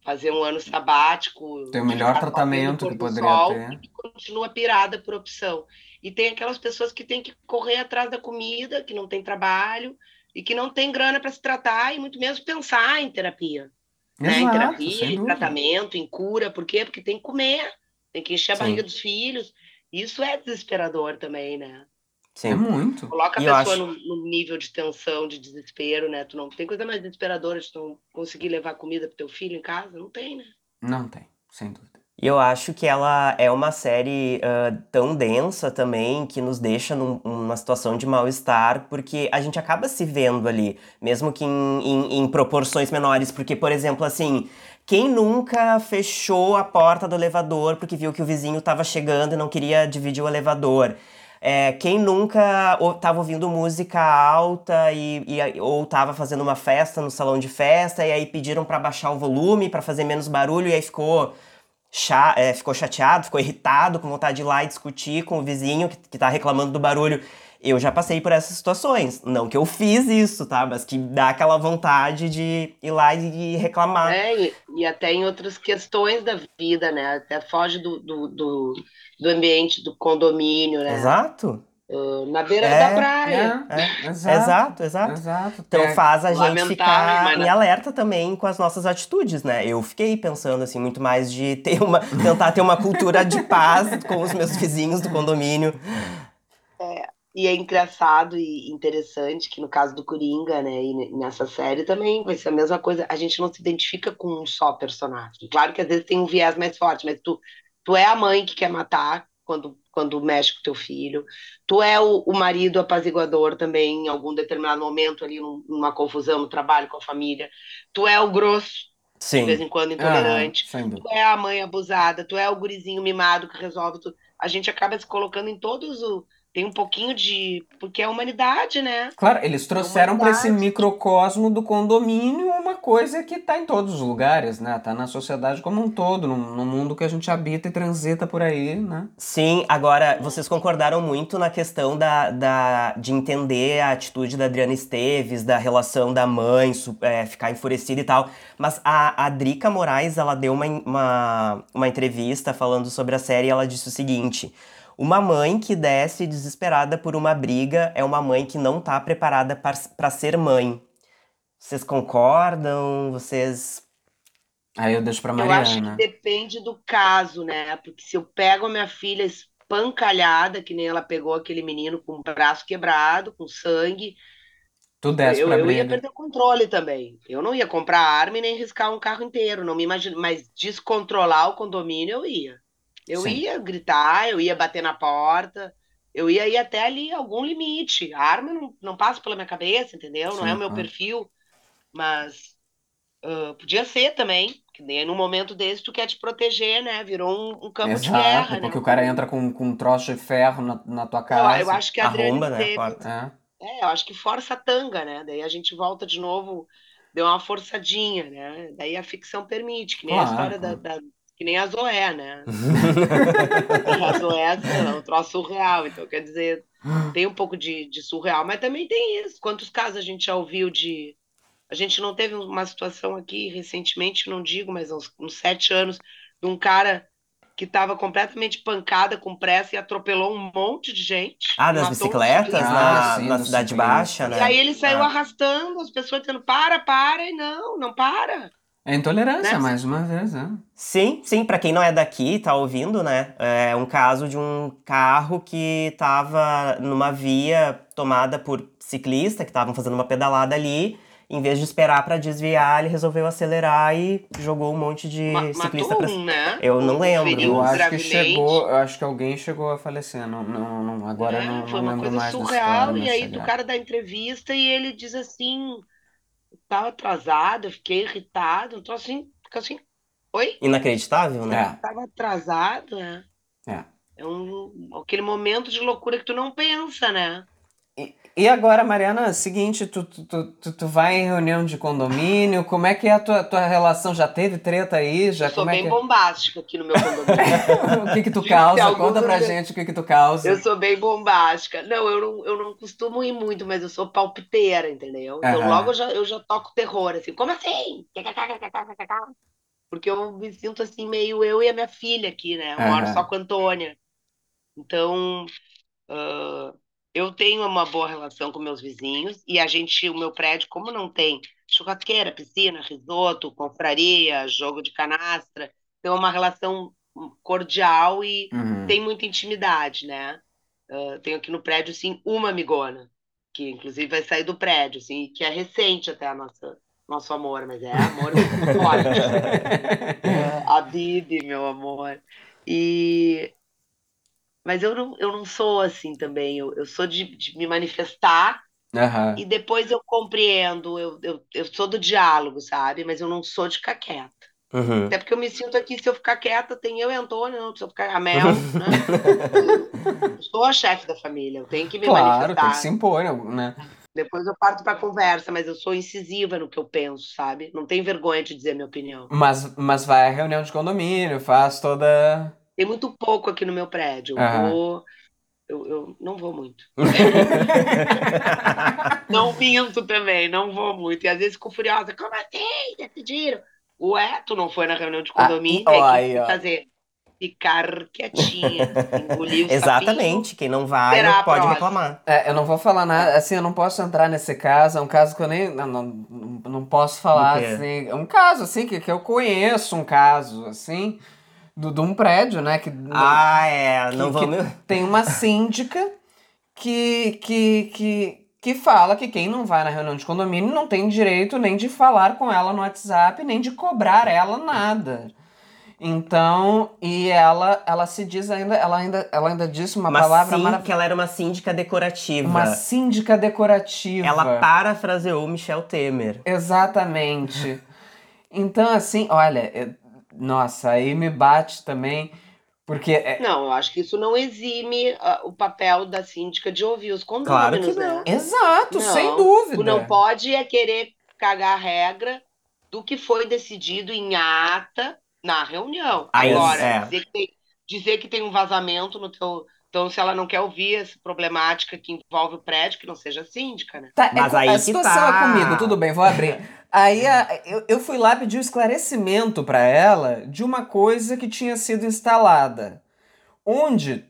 fazer um ano sabático. Tem o melhor tratamento que poderia sol, ter. E continua pirada por opção. E tem aquelas pessoas que têm que correr atrás da comida, que não tem trabalho e que não tem grana para se tratar e muito menos pensar em terapia. Exato, né? Em terapia, em tratamento, em cura. Por quê? Porque tem que comer, tem que encher a Sim. barriga dos filhos. Isso é desesperador também, né? Sim. É muito. Coloca a pessoa acho... no, no, nível de tensão, de desespero, né? Tu não tem coisa mais desesperadora de não conseguir levar comida pro teu filho em casa? Não tem, né? Não tem, sem dúvida. E eu acho que ela é uma série uh, tão densa também que nos deixa num, numa situação de mal-estar, porque a gente acaba se vendo ali, mesmo que em, em, em proporções menores. Porque, por exemplo, assim, quem nunca fechou a porta do elevador porque viu que o vizinho estava chegando e não queria dividir o elevador? É, quem nunca ou, tava ouvindo música alta e, e, ou tava fazendo uma festa no salão de festa e aí pediram para baixar o volume para fazer menos barulho e aí ficou, cha, é, ficou chateado, ficou irritado, com vontade de ir lá e discutir com o vizinho que, que tá reclamando do barulho. Eu já passei por essas situações. Não que eu fiz isso, tá? Mas que dá aquela vontade de ir lá e reclamar. É, e, e até em outras questões da vida, né? Até foge do, do, do, do ambiente do condomínio, né? Exato. Uh, na beira É, da praia. É, É, exato. Exato, exato. Exato. Então É, faz a gente ficar mas em alerta também com as nossas atitudes, né? Eu fiquei pensando assim muito mais de ter uma tentar ter uma cultura de paz com os meus vizinhos do condomínio. E é engraçado e interessante que no caso do Coringa, né, e ne- nessa série também vai ser a mesma coisa. A gente não se identifica com um só personagem. Claro que às vezes tem um viés mais forte, mas tu, tu é a mãe que quer matar quando, quando mexe com teu filho. Tu é o, o marido apaziguador também em algum determinado momento ali, num- numa confusão no trabalho com a família. Tu é o grosso, de vez Sim. em quando ah, intolerante. dúvida. Tu é a mãe abusada, tu é o gurizinho mimado que resolve tudo. A gente acaba se colocando em todos o. Tem um pouquinho de. Porque é a humanidade, né? Claro, eles trouxeram para esse microcosmo do condomínio uma coisa que tá em todos os lugares, né? Tá na sociedade como um todo, no, no mundo que a gente habita e transita por aí, né? Sim, agora vocês concordaram muito na questão da, da, de entender a atitude da Adriana Esteves, da relação da mãe, é, ficar enfurecida e tal. Mas a, a Drica Moraes, ela deu uma, uma, uma entrevista falando sobre a série e ela disse o seguinte: Uma mãe que desce desesperada por uma briga é uma mãe que não tá preparada para ser mãe. Vocês concordam? Vocês. Aí eu deixo pra Eu acho que Mariana. depende do caso, né? Porque se eu pego a minha filha espancalhada, que nem ela pegou aquele menino com o braço quebrado, com sangue, Tu desce eu, pra eu ia perder o controle também. Eu não ia comprar arma e nem riscar um carro inteiro, não me imagino. Mas descontrolar o condomínio eu ia. Eu Sim. ia gritar, eu ia bater na porta, eu ia ir até ali algum limite. A arma não, não passa pela minha cabeça, entendeu? Não é Sim, o meu claro. perfil. Mas ah, podia ser também. Que nem no momento desse tu quer te proteger, né? Virou um, um campo de Exato, guerra, porque né? o cara entra com, com um troço de ferro na, na tua Eu, casa. eu acho que a Arromba, né? teve- Porta. É. é, eu acho que força a tanga, né? Daí a gente volta de novo, deu uma forçadinha, né? Daí a ficção permite, que nem a Claro, história da, da- que nem a Zoé, né? a Zoé é um troço surreal, então quer dizer, tem um pouco de, de surreal, mas também tem isso. Quantos casos a gente já ouviu de. A gente não teve uma situação aqui recentemente, não digo, mas uns, uns sete anos, de um cara que estava completamente pancada com pressa e atropelou um monte de gente. Ah, das um bicicletas na, Ah, sim, na Cidade ciclistas. Baixa, né? E aí ele saiu Ah. arrastando, as pessoas dizendo, para, para, e não, não para. É intolerância, Né? mais uma vez, né? Sim, sim, pra quem não é daqui, tá ouvindo, né? É um caso de um carro que tava numa via tomada por ciclista que estavam fazendo uma pedalada ali. Em vez de esperar pra desviar, ele resolveu acelerar e jogou um monte de Ma- ciclista Matou pra um, né? Eu não lembro. Eu acho que chegou, eu acho que alguém chegou a falecer. Não, não, não, agora É, não, foi não uma lembro coisa mais da surreal. história. E mas aí do cara da entrevista e ele diz assim, tava atrasado, eu fiquei irritado, troço assim, fica assim, oi? Inacreditável, né? É, Tava atrasado, né? é. É um, aquele momento de loucura que tu não pensa, né? E agora, Mariana, seguinte, tu, tu, tu, tu, vai em reunião de condomínio, como é que é a tua, tua relação? Já teve treta aí? Já, Eu sou é bem que... bombástica aqui no meu condomínio. o que que tu causa? Conta pra gente o que que tu causa. Eu sou bem bombástica. Não, eu não, eu não costumo ir muito, mas eu sou palpiteira, entendeu? Então Aham. logo eu já, eu já toco terror, assim, como assim? Porque eu me sinto assim, meio eu e a minha filha aqui, né? Eu moro Aham. só com a Antônia. Então, ah, eu tenho uma boa relação com meus vizinhos e a gente, o meu prédio, como não tem churrasqueira, piscina, risoto, confraria, jogo de canastra, tem uma relação cordial e Uhum. tem muita intimidade, né? Ah, tenho aqui no prédio, assim, uma amigona, que inclusive vai sair do prédio, assim, que é recente até a nossa, nosso amor, mas é amor forte. É, a Bibi, meu amor. E... Mas eu não, eu não sou assim também, eu, eu sou de, de me manifestar Aham. e depois eu compreendo, eu, eu, eu sou do diálogo, sabe? Mas eu não sou de ficar quieta. Uhum. Até porque eu me sinto aqui, se eu ficar quieta, tem eu e Antônio, não precisa ficar a Mel, né? Eu sou a chefe da família, eu tenho que me Claro, manifestar. tem que se impor, né? Depois eu parto pra conversa, mas eu sou incisiva no que eu penso, sabe? Não tenho vergonha de dizer minha opinião. Mas, mas vai à reunião de condomínio, faz toda. Tem muito pouco aqui no meu prédio. Eu vou. Eu, eu não vou muito. não minto também, não vou muito. E às vezes fico furiosa. Como assim? Decidiram? Ué, tu não foi na reunião de Ah, condomínio? ó, aí o que aí, tu ó. fazer? Ficar quietinha, engolir o sapinho. Exatamente. Quem não vai a pode reclamar. É, eu não vou falar nada, assim, eu não posso entrar nesse caso, é um caso que eu nem, não, não, não posso falar, assim, é um caso, assim, que, que eu conheço um caso, assim, do, de um prédio, né, que Ah, é. Não que- vamos. tem uma síndica que, que, que, que fala que quem não vai na reunião de condomínio não tem direito nem de falar com ela no WhatsApp, nem de cobrar ela nada. Então, e ela, ela se diz ainda, ela ainda, ela ainda disse uma Uma palavra maravilhosa. que ela era uma síndica decorativa. Uma síndica decorativa. Ela parafraseou Michel Temer. Exatamente. Então, assim, olha, nossa, aí me bate também, porque é- Não, eu acho que isso não exime ah, o papel da síndica de ouvir os Claro que condôminos, não. né? Exato, Não, sem dúvida. Tu não pode é querer cagar a regra do que foi decidido em ata na reunião. Aí, Agora, é. dizer, que tem, dizer que tem um vazamento no teu. Então, se ela não quer ouvir essa problemática que envolve o prédio, que não seja síndica, né? Tá, é Mas co- aí a situação tá. é comigo, tudo bem, vou abrir. Aí a- eu, eu fui lá pedir o esclarecimento pra ela de uma coisa que tinha sido instalada. Onde,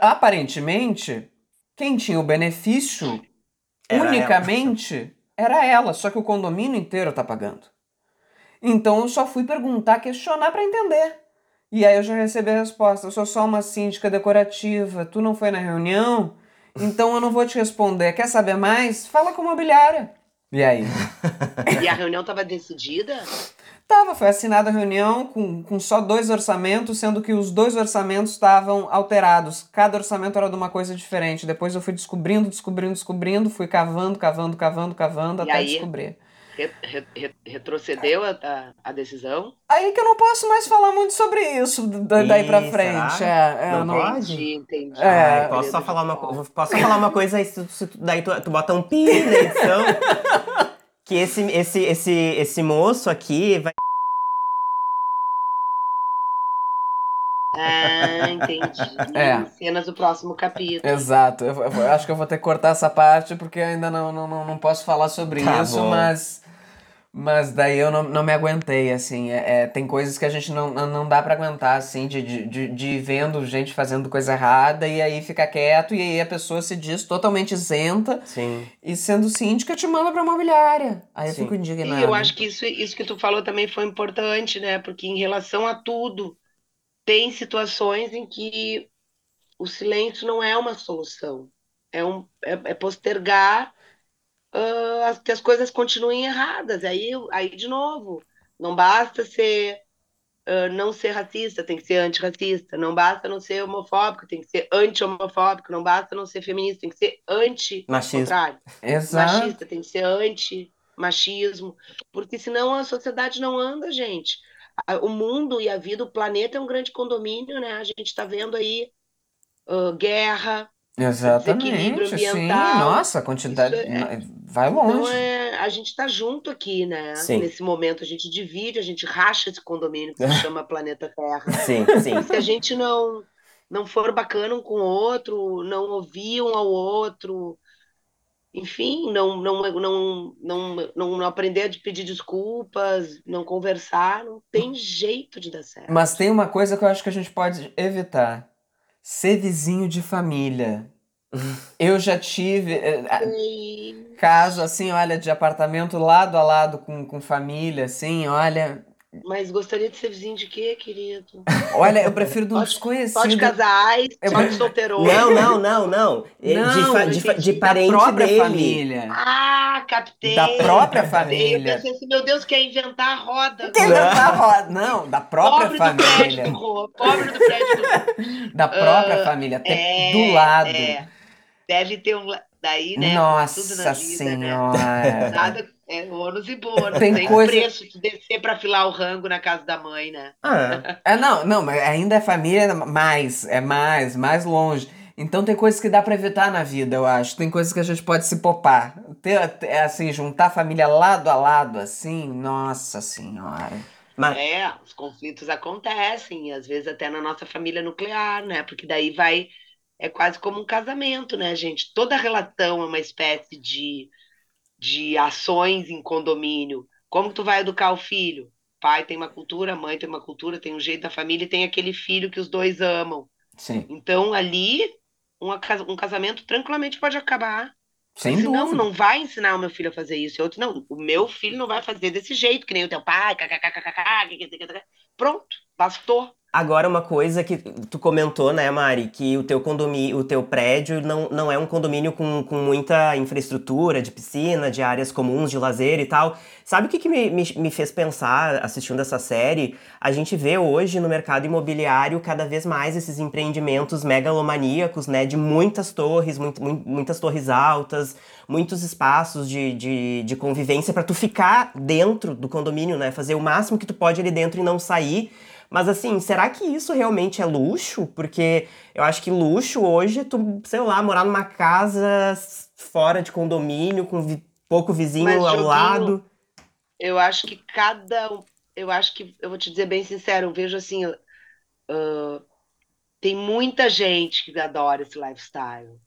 aparentemente, quem tinha o benefício Era unicamente era ela, só que o condomínio inteiro tá pagando. Então eu só fui perguntar, questionar pra entender. E aí eu já recebi a resposta: eu sou só uma síndica decorativa, tu não foi na reunião? Então eu não vou te responder. Quer saber mais? Fala com a mobiliária. E aí? E a reunião estava decidida? Tava, foi assinada a reunião com, com só dois orçamentos, sendo que os dois orçamentos estavam alterados. Cada orçamento era de uma coisa diferente. Depois eu fui descobrindo, descobrindo, descobrindo, fui cavando, cavando, cavando, cavando, E até aí? descobrir. Re- re- re- retrocedeu a, a, a decisão? Aí que eu não posso mais falar muito sobre isso da- daí pra Ih, frente. será? É, é, Não eu não- pode? Entendi, entendi. É, Ai, posso só falar uma. Posso só falar uma coisa aí, se tu- se tu- daí tu, tu bota um pi na edição. que esse, esse, esse, esse moço aqui vai. Ah, entendi. É. Cenas do próximo capítulo. Exato. Eu, eu acho que eu vou ter que cortar essa parte porque ainda não, não, não, não posso falar sobre Tá isso, bom. mas. Mas daí eu não, não me aguentei, assim. É, é, tem coisas que a gente não, não dá pra aguentar, assim, de, de, de, vendo gente fazendo coisa errada e aí fica quieto e aí a pessoa se diz totalmente isenta Sim. e sendo síndica te manda pra imobiliária. Aí eu Sim. fico E indignado. eu acho que isso, isso que tu falou também foi importante, né? Porque em relação a tudo, tem situações em que o silêncio não é uma solução. É, um, é, é postergar as- que as coisas continuem erradas. Aí, aí, de novo, não basta ser ah, não ser racista, tem que ser antirracista. Não basta não ser homofóbico, tem que ser anti-homofóbico. Não basta não ser feminista, tem que ser Exato. machista, tem que ser anti-machismo, porque senão a sociedade não anda, gente. O mundo e a vida, o planeta é um grande condomínio, né? A gente está vendo aí ah, guerra, Exatamente, sim. Nossa, a quantidade. É- Vai então longe. é, a gente está junto aqui, né? Sim. Nesse momento a gente divide, a gente racha esse condomínio que se chama planeta Terra. Sim, sim. Se a gente não não for bacana um com o outro, não ouvir um ao outro, enfim, não não não não, não, não aprender a pedir desculpas, não conversar, não tem jeito de dar certo. Mas tem uma coisa que eu acho que a gente pode evitar: ser vizinho de família. Eu já tive eh, caso assim, olha, de apartamento lado a lado com, com família, assim, olha. Mas gostaria de ser vizinho de quê, querido? Olha, eu prefiro de um Só de- desconhecido. Só de casais, Eu- só de solteirões. Não, não, não, não. Não, de, fa- de, de da parente da própria dele. família. Ah, captei. Da própria Eu família. pensei assim, meu Deus, quer inventar a roda. Quem não tá roda? Não, da própria Pobre do prédio família. do Rô, pobre do prédio do Da própria Ah, família, até É, do lado. é. Deve ter um. Daí, né? tudo Nossa na vida, né? senhora. Nada, É ônus e bônus. Tem Tem, coisa- preço de descer pra filar o rango na casa da mãe, né? Ah, É, não, não, mas ainda é família mais, é mais, mais longe. Então tem coisas que dá pra evitar na vida, eu acho. Tem coisas que a gente pode se popar. Ter, ter, assim, juntar a família lado a lado, assim, nossa senhora. mas, É, os conflitos acontecem, às vezes até na nossa família nuclear, né? Porque daí vai. É quase como um casamento, né, gente? Toda relação é uma espécie de, de ações em condomínio. Como tu vai educar o filho? Pai tem uma cultura, mãe tem uma cultura, tem um jeito da família e tem aquele filho que os dois amam. Sim, Então, ali, um casamento tranquilamente pode acabar. sem Diz, não, dúvida. não vai ensinar o meu filho a fazer isso. E outro, não, o meu filho não vai fazer desse jeito, que nem o teu pai. kkkk, Pronto, bastou. Agora, uma coisa que tu comentou, né, Mari, que o teu condomínio, o teu prédio não, não é um condomínio com, com muita infraestrutura de piscina, de áreas comuns de lazer e tal. Sabe o que, que me, me, me fez pensar assistindo essa série? A gente vê hoje no mercado imobiliário cada vez mais esses empreendimentos megalomaníacos, né, de muitas torres, muito, mu- muitas torres altas, muitos espaços de, de, de convivência para tu ficar dentro do condomínio, né, fazer o máximo que tu pode ali dentro e não sair. Mas assim, será que isso realmente é luxo? Porque eu acho que luxo hoje é tu, sei lá, morar numa casa fora de condomínio, com vi- pouco vizinho Mas, ao Joguinho, lado. Eu acho que cada um. Eu acho que, eu vou te dizer bem sincero, eu vejo assim. ah, tem muita gente que adora esse lifestyle.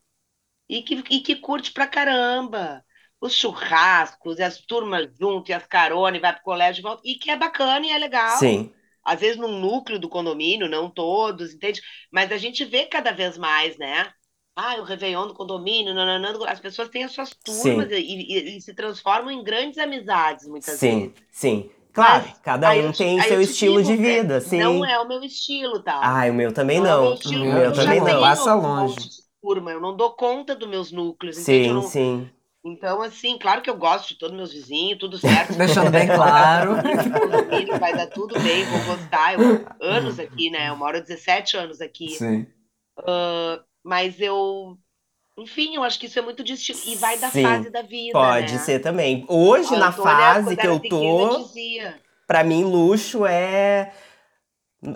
E que, e que curte pra caramba. Os churrascos, e as turmas junto, e as caronas, e vai pro colégio e volta. E que é bacana e é legal. Sim, às vezes num núcleo do condomínio, não todos, entende? Mas a gente vê cada vez mais, né? Ah, o Réveillon do condomínio, nananã, as pessoas têm as suas turmas e, e- e se transformam em grandes amizades, muitas sim, vezes. sim. Claro, Mas cada um eu tem seu estilo de digo, é, vida, sim. Não é o meu estilo, tá? Ai, o meu também Não é o não. meu estilo, O meu eu também não. Passa longe. de turma, eu não dou conta dos meus núcleos, Sim, não- sim. Então, assim, claro que eu gosto de todos meus vizinhos, tudo certo. Deixando bem claro. Vai dar tudo bem, vou gostar. Eu, anos aqui, né? Eu moro há 17 anos aqui. Sim. Mas eu. Enfim, eu acho que isso é muito distinto. E vai da Sim, fase da vida. Pode né? ser também. Hoje, A na Antônia, fase que eu tô, pra mim, luxo é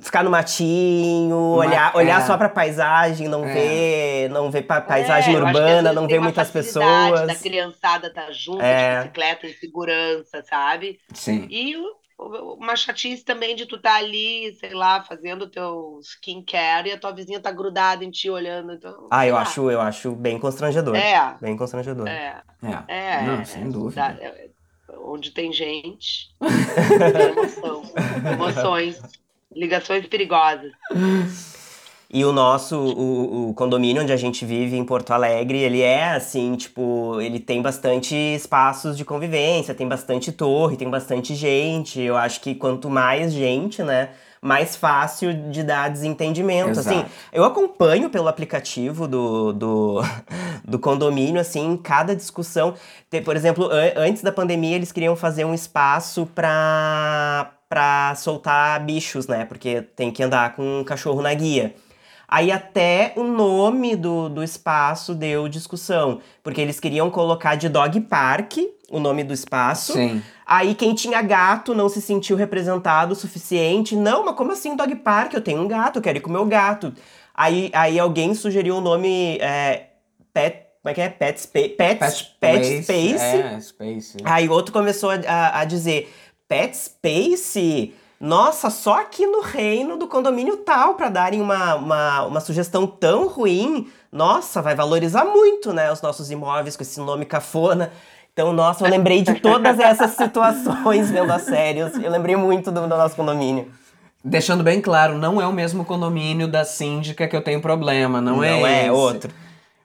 ficar no matinho, olhar, é. olhar só pra paisagem, não É. ver, não ver pa- paisagem É, que às urbana, não ver uma muitas pessoas. Da criançada estar junto, É. de bicicleta, de segurança, sabe? Sim. E o- o- uma chatice também de tu estar ali, sei lá, fazendo o teu skincare e a tua vizinha tá grudada em ti olhando. Então, Ah, eu lá. acho, eu acho bem constrangedor. É, Bem constrangedor. é. É. É, Não, é, sem dúvida. é, onde tem gente, tem emoção, emoções, ligações perigosas. E o nosso, o, o condomínio onde a gente vive em Porto Alegre, ele é assim, tipo, ele tem bastante espaços de convivência, tem bastante torre, tem bastante gente. Eu acho que quanto mais gente, né, mais fácil de dar desentendimento. Exato. Assim, eu acompanho pelo aplicativo do, do, do condomínio, assim, cada discussão. Por exemplo, an- antes da pandemia, eles queriam fazer um espaço pra, pra soltar bichos, né? Porque tem que andar com um cachorro na guia. Aí até o nome do, do espaço deu discussão, porque eles queriam colocar de dog park o nome do espaço. Sim. Aí quem tinha gato não se sentiu representado o suficiente. Não, mas como assim dog park? Eu tenho um gato, eu quero ir com o meu gato. Aí, aí alguém sugeriu o nome é, Pet. Como é que é? Pet, Spa Pet, Pet, Pet Space. É, Space. Aí outro começou a, a- a dizer: Pet Space? Nossa, só aqui no reino do condomínio tal, pra darem uma, uma, uma sugestão tão ruim. Nossa, vai valorizar muito, né, os nossos imóveis com esse nome cafona. Então, nossa, eu lembrei de todas essas situações vendo a série. Eu, lembrei muito do, do nosso condomínio. Deixando bem claro, não é o mesmo condomínio da síndica que eu tenho problema, não, é Não é, esse. outro.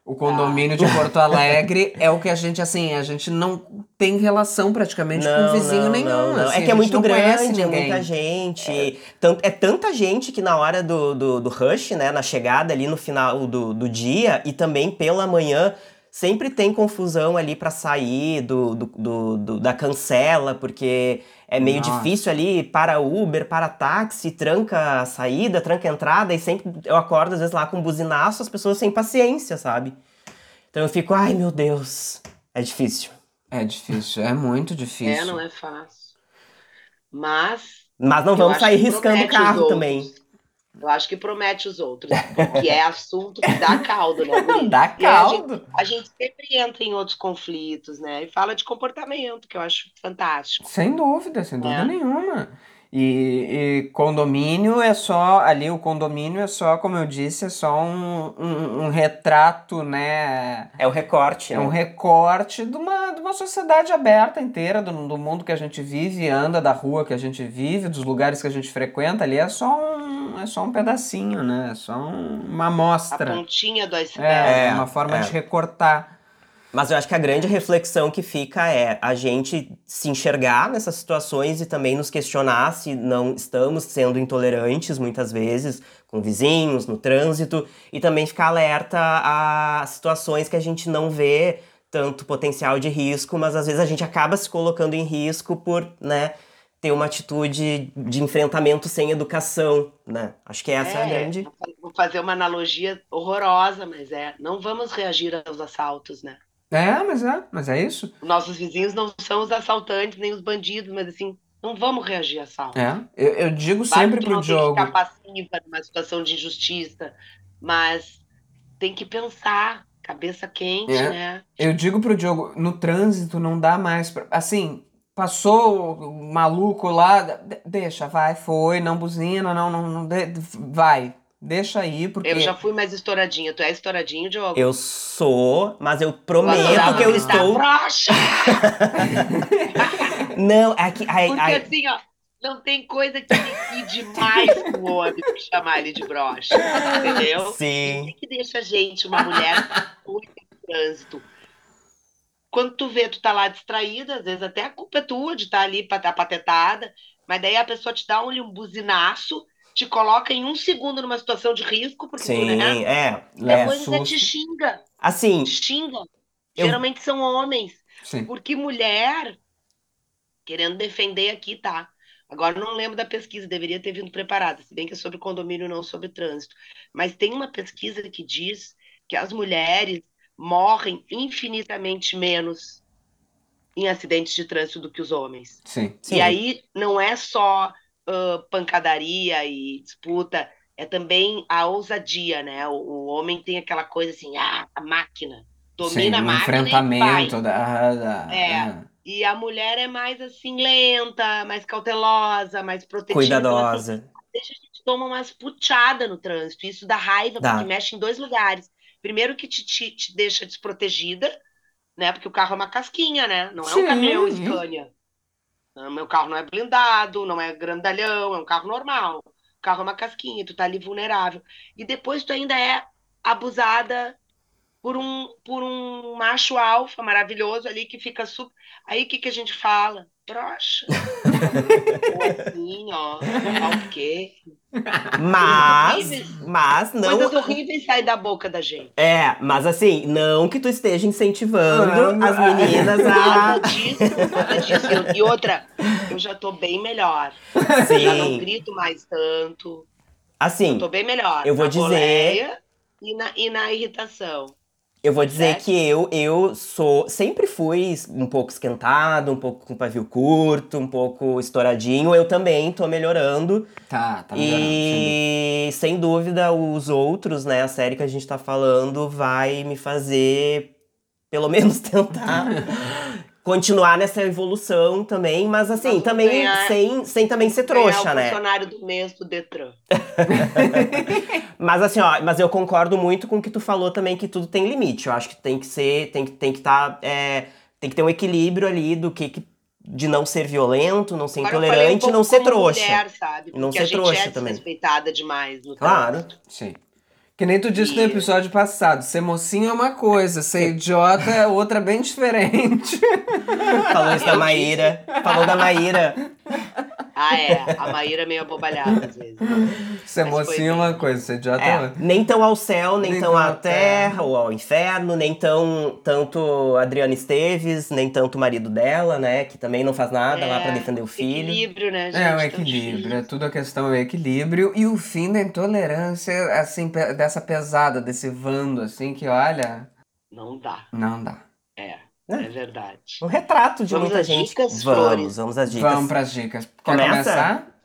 O condomínio de Porto Alegre é o que a gente, assim, a gente não tem relação praticamente com vizinho nenhum. não, não. assim, é que é muito não grande, é muita gente. Tan- É tanta gente que na hora do, do, do rush, né, na chegada ali no final do, do dia e também pela manhã, sempre tem confusão ali pra sair do, do, do- do- da cancela, porque é meio Nossa. difícil ali para Uber, para táxi, tranca a saída, tranca a entrada e sempre eu acordo às vezes lá com um buzinaço, as pessoas sem paciência, sabe? Então eu fico, ai meu Deus, é difícil. É difícil, é muito difícil. É, não é fácil. Mas Mas não vamos sair riscando o carro outros. também. Eu acho que promete os outros, porque é assunto que dá caldo, né, guri? Dá aí a gente- caldo. A gente sempre entra em outros conflitos, né? E fala de comportamento, que eu acho fantástico. Sem dúvida, sem dúvida É. nenhuma. E, e condomínio é só, ali o condomínio é só, como eu disse, é só um, um, um retrato, né? É o recorte, É né? um recorte de uma, de uma sociedade aberta inteira, do, do mundo que a gente vive, anda, da rua que a gente vive, dos lugares que a gente frequenta. Ali é só um, é só um pedacinho, né? É só um- uma A amostra. pontinha do É, iceberg. É, uma forma é. de recortar. Mas eu acho que a grande reflexão que fica é a gente se enxergar nessas situações e também nos questionar se não estamos sendo intolerantes muitas vezes com vizinhos, no trânsito, e também ficar alerta a situações que a gente não vê tanto potencial de risco, mas às vezes a gente acaba se colocando em risco por, né, ter uma atitude de enfrentamento sem educação, né? Acho que essa é, a É, grande. Vou fazer uma analogia horrorosa, mas é, não vamos reagir aos assaltos, né? É, mas é, mas é isso. Nossos vizinhos não são os assaltantes nem os bandidos, mas assim, não vamos reagir a assalto. É. Eu, eu digo Claro sempre pro não tem que Diogo. ficar passiva numa situação de injustiça, mas tem que pensar, cabeça quente, É. né? Eu digo pro Diogo, no trânsito não dá mais pra. Assim, passou o maluco lá, de- deixa, vai, foi, não buzina, não, não, não vai, deixa aí, porque. Eu já fui mais estouradinha. Tu é estouradinho, Diogo? Eu sou, mas eu prometo que eu gritar, estou. "Broxa!" Não, é que. ai, Porque ai, assim, ó, não tem coisa que liquide mais o homem que chamar ele de broxa. Entendeu? O sim. que, que deixa a gente, uma mulher, muito no trânsito? Quando tu vê, tu tá lá distraída, às vezes até a culpa é tua de estar ali pra estar patetada, mas daí a pessoa te dá um, um buzinaço, te coloca em um segundo numa situação de risco, porque tu, Sim, né? é. Leva é. Depois ainda te xinga, Assim, te xinga. Eu- Geralmente são homens. Sim. Porque mulher, querendo defender aqui, tá? Agora não lembro da pesquisa, deveria ter vindo preparada, se bem que é sobre condomínio, não sobre trânsito. Mas tem uma pesquisa que diz que as mulheres morrem infinitamente menos em acidentes de trânsito do que os homens. Sim. sim. E aí não é só ah, pancadaria e disputa, é também a ousadia, né? O, o homem tem aquela coisa assim, ah, a máquina. Domina Sim, a máquina e enfrentamento da, da- É. E a mulher é mais assim, lenta, mais cautelosa, mais protetiva. Então, assim, cuidadosa. deixa a gente toma umas puteadas no trânsito. Isso dá raiva, Dá. porque mexe em dois lugares. Primeiro que te, te, te deixa desprotegida, né? Porque o carro é uma casquinha, né? Não é Sim. um caminhão Scania. Não, Meu carro não é blindado, não é grandalhão, é um carro normal. O carro é uma casquinha, tu tá ali vulnerável. E depois tu ainda é abusada por um, por um macho alfa maravilhoso ali que fica super. Aí o que, que a gente fala? Broxa. assim, ó. Ó o quê? Mas, mas não. Coisas horríveis saem da boca da gente. É, mas assim, não que tu esteja incentivando Não, as meninas a. Nada disso, nada disso. Eu- E outra, eu já tô bem melhor. Já não Sim. grito mais tanto. Assim, Tô bem melhor. Eu vou na dizer- E na, e na irritação. Eu vou dizer Certo? que eu, eu sou. Sempre fui um pouco esquentado, um pouco com pavio curto, um pouco estouradinho. Eu também tô melhorando. Tá, tá melhorando. E sem dúvida, os outros, né? A série que a gente tá falando vai me fazer, pelo menos, tentar continuar nessa evolução também, mas assim, vamos também ganhar- sem, sem também ser trouxa, o né? funcionário do mês do Detran. Mas assim, ó, mas eu concordo muito com o que tu falou também, que tudo tem limite. Eu acho que tem que ser, tem que tem que tá, é, tem que ter um equilíbrio ali do que, que de não ser violento, não ser Agora um intolerante, pouco não ser trouxa. Mulher, sabe? Não ser a gente trouxa é também. desrespeitada demais no Claro. trânsito. Sim. Que nem tu disse no E- episódio passado, ser mocinho é uma coisa, ser idiota é outra bem diferente. Falou isso da Maíra. Falou da Maíra. Ah, é. A Maíra é meio abobalhada às vezes. Ser Mas foi mocinho é uma coisa, ser idiota é É, outra. nem tão ao céu, nem, Nem tão tão à terra, terra. ou ao inferno, nem tão tanto Adriana Esteves, nem tanto o marido dela, né? Que também não faz nada lá pra defender o filho. Equilíbrio, né, gente? É, o equilíbrio, é tudo a questão é equilíbrio e o fim da intolerância, assim, dessa pesada, desse vando, assim, que olha, Não dá. não dá. É. É verdade. Um retrato de Vamos muita às gente. dicas, vamos, Flores? vamos às dicas. Vamos pras dicas. Quer Começa? começar?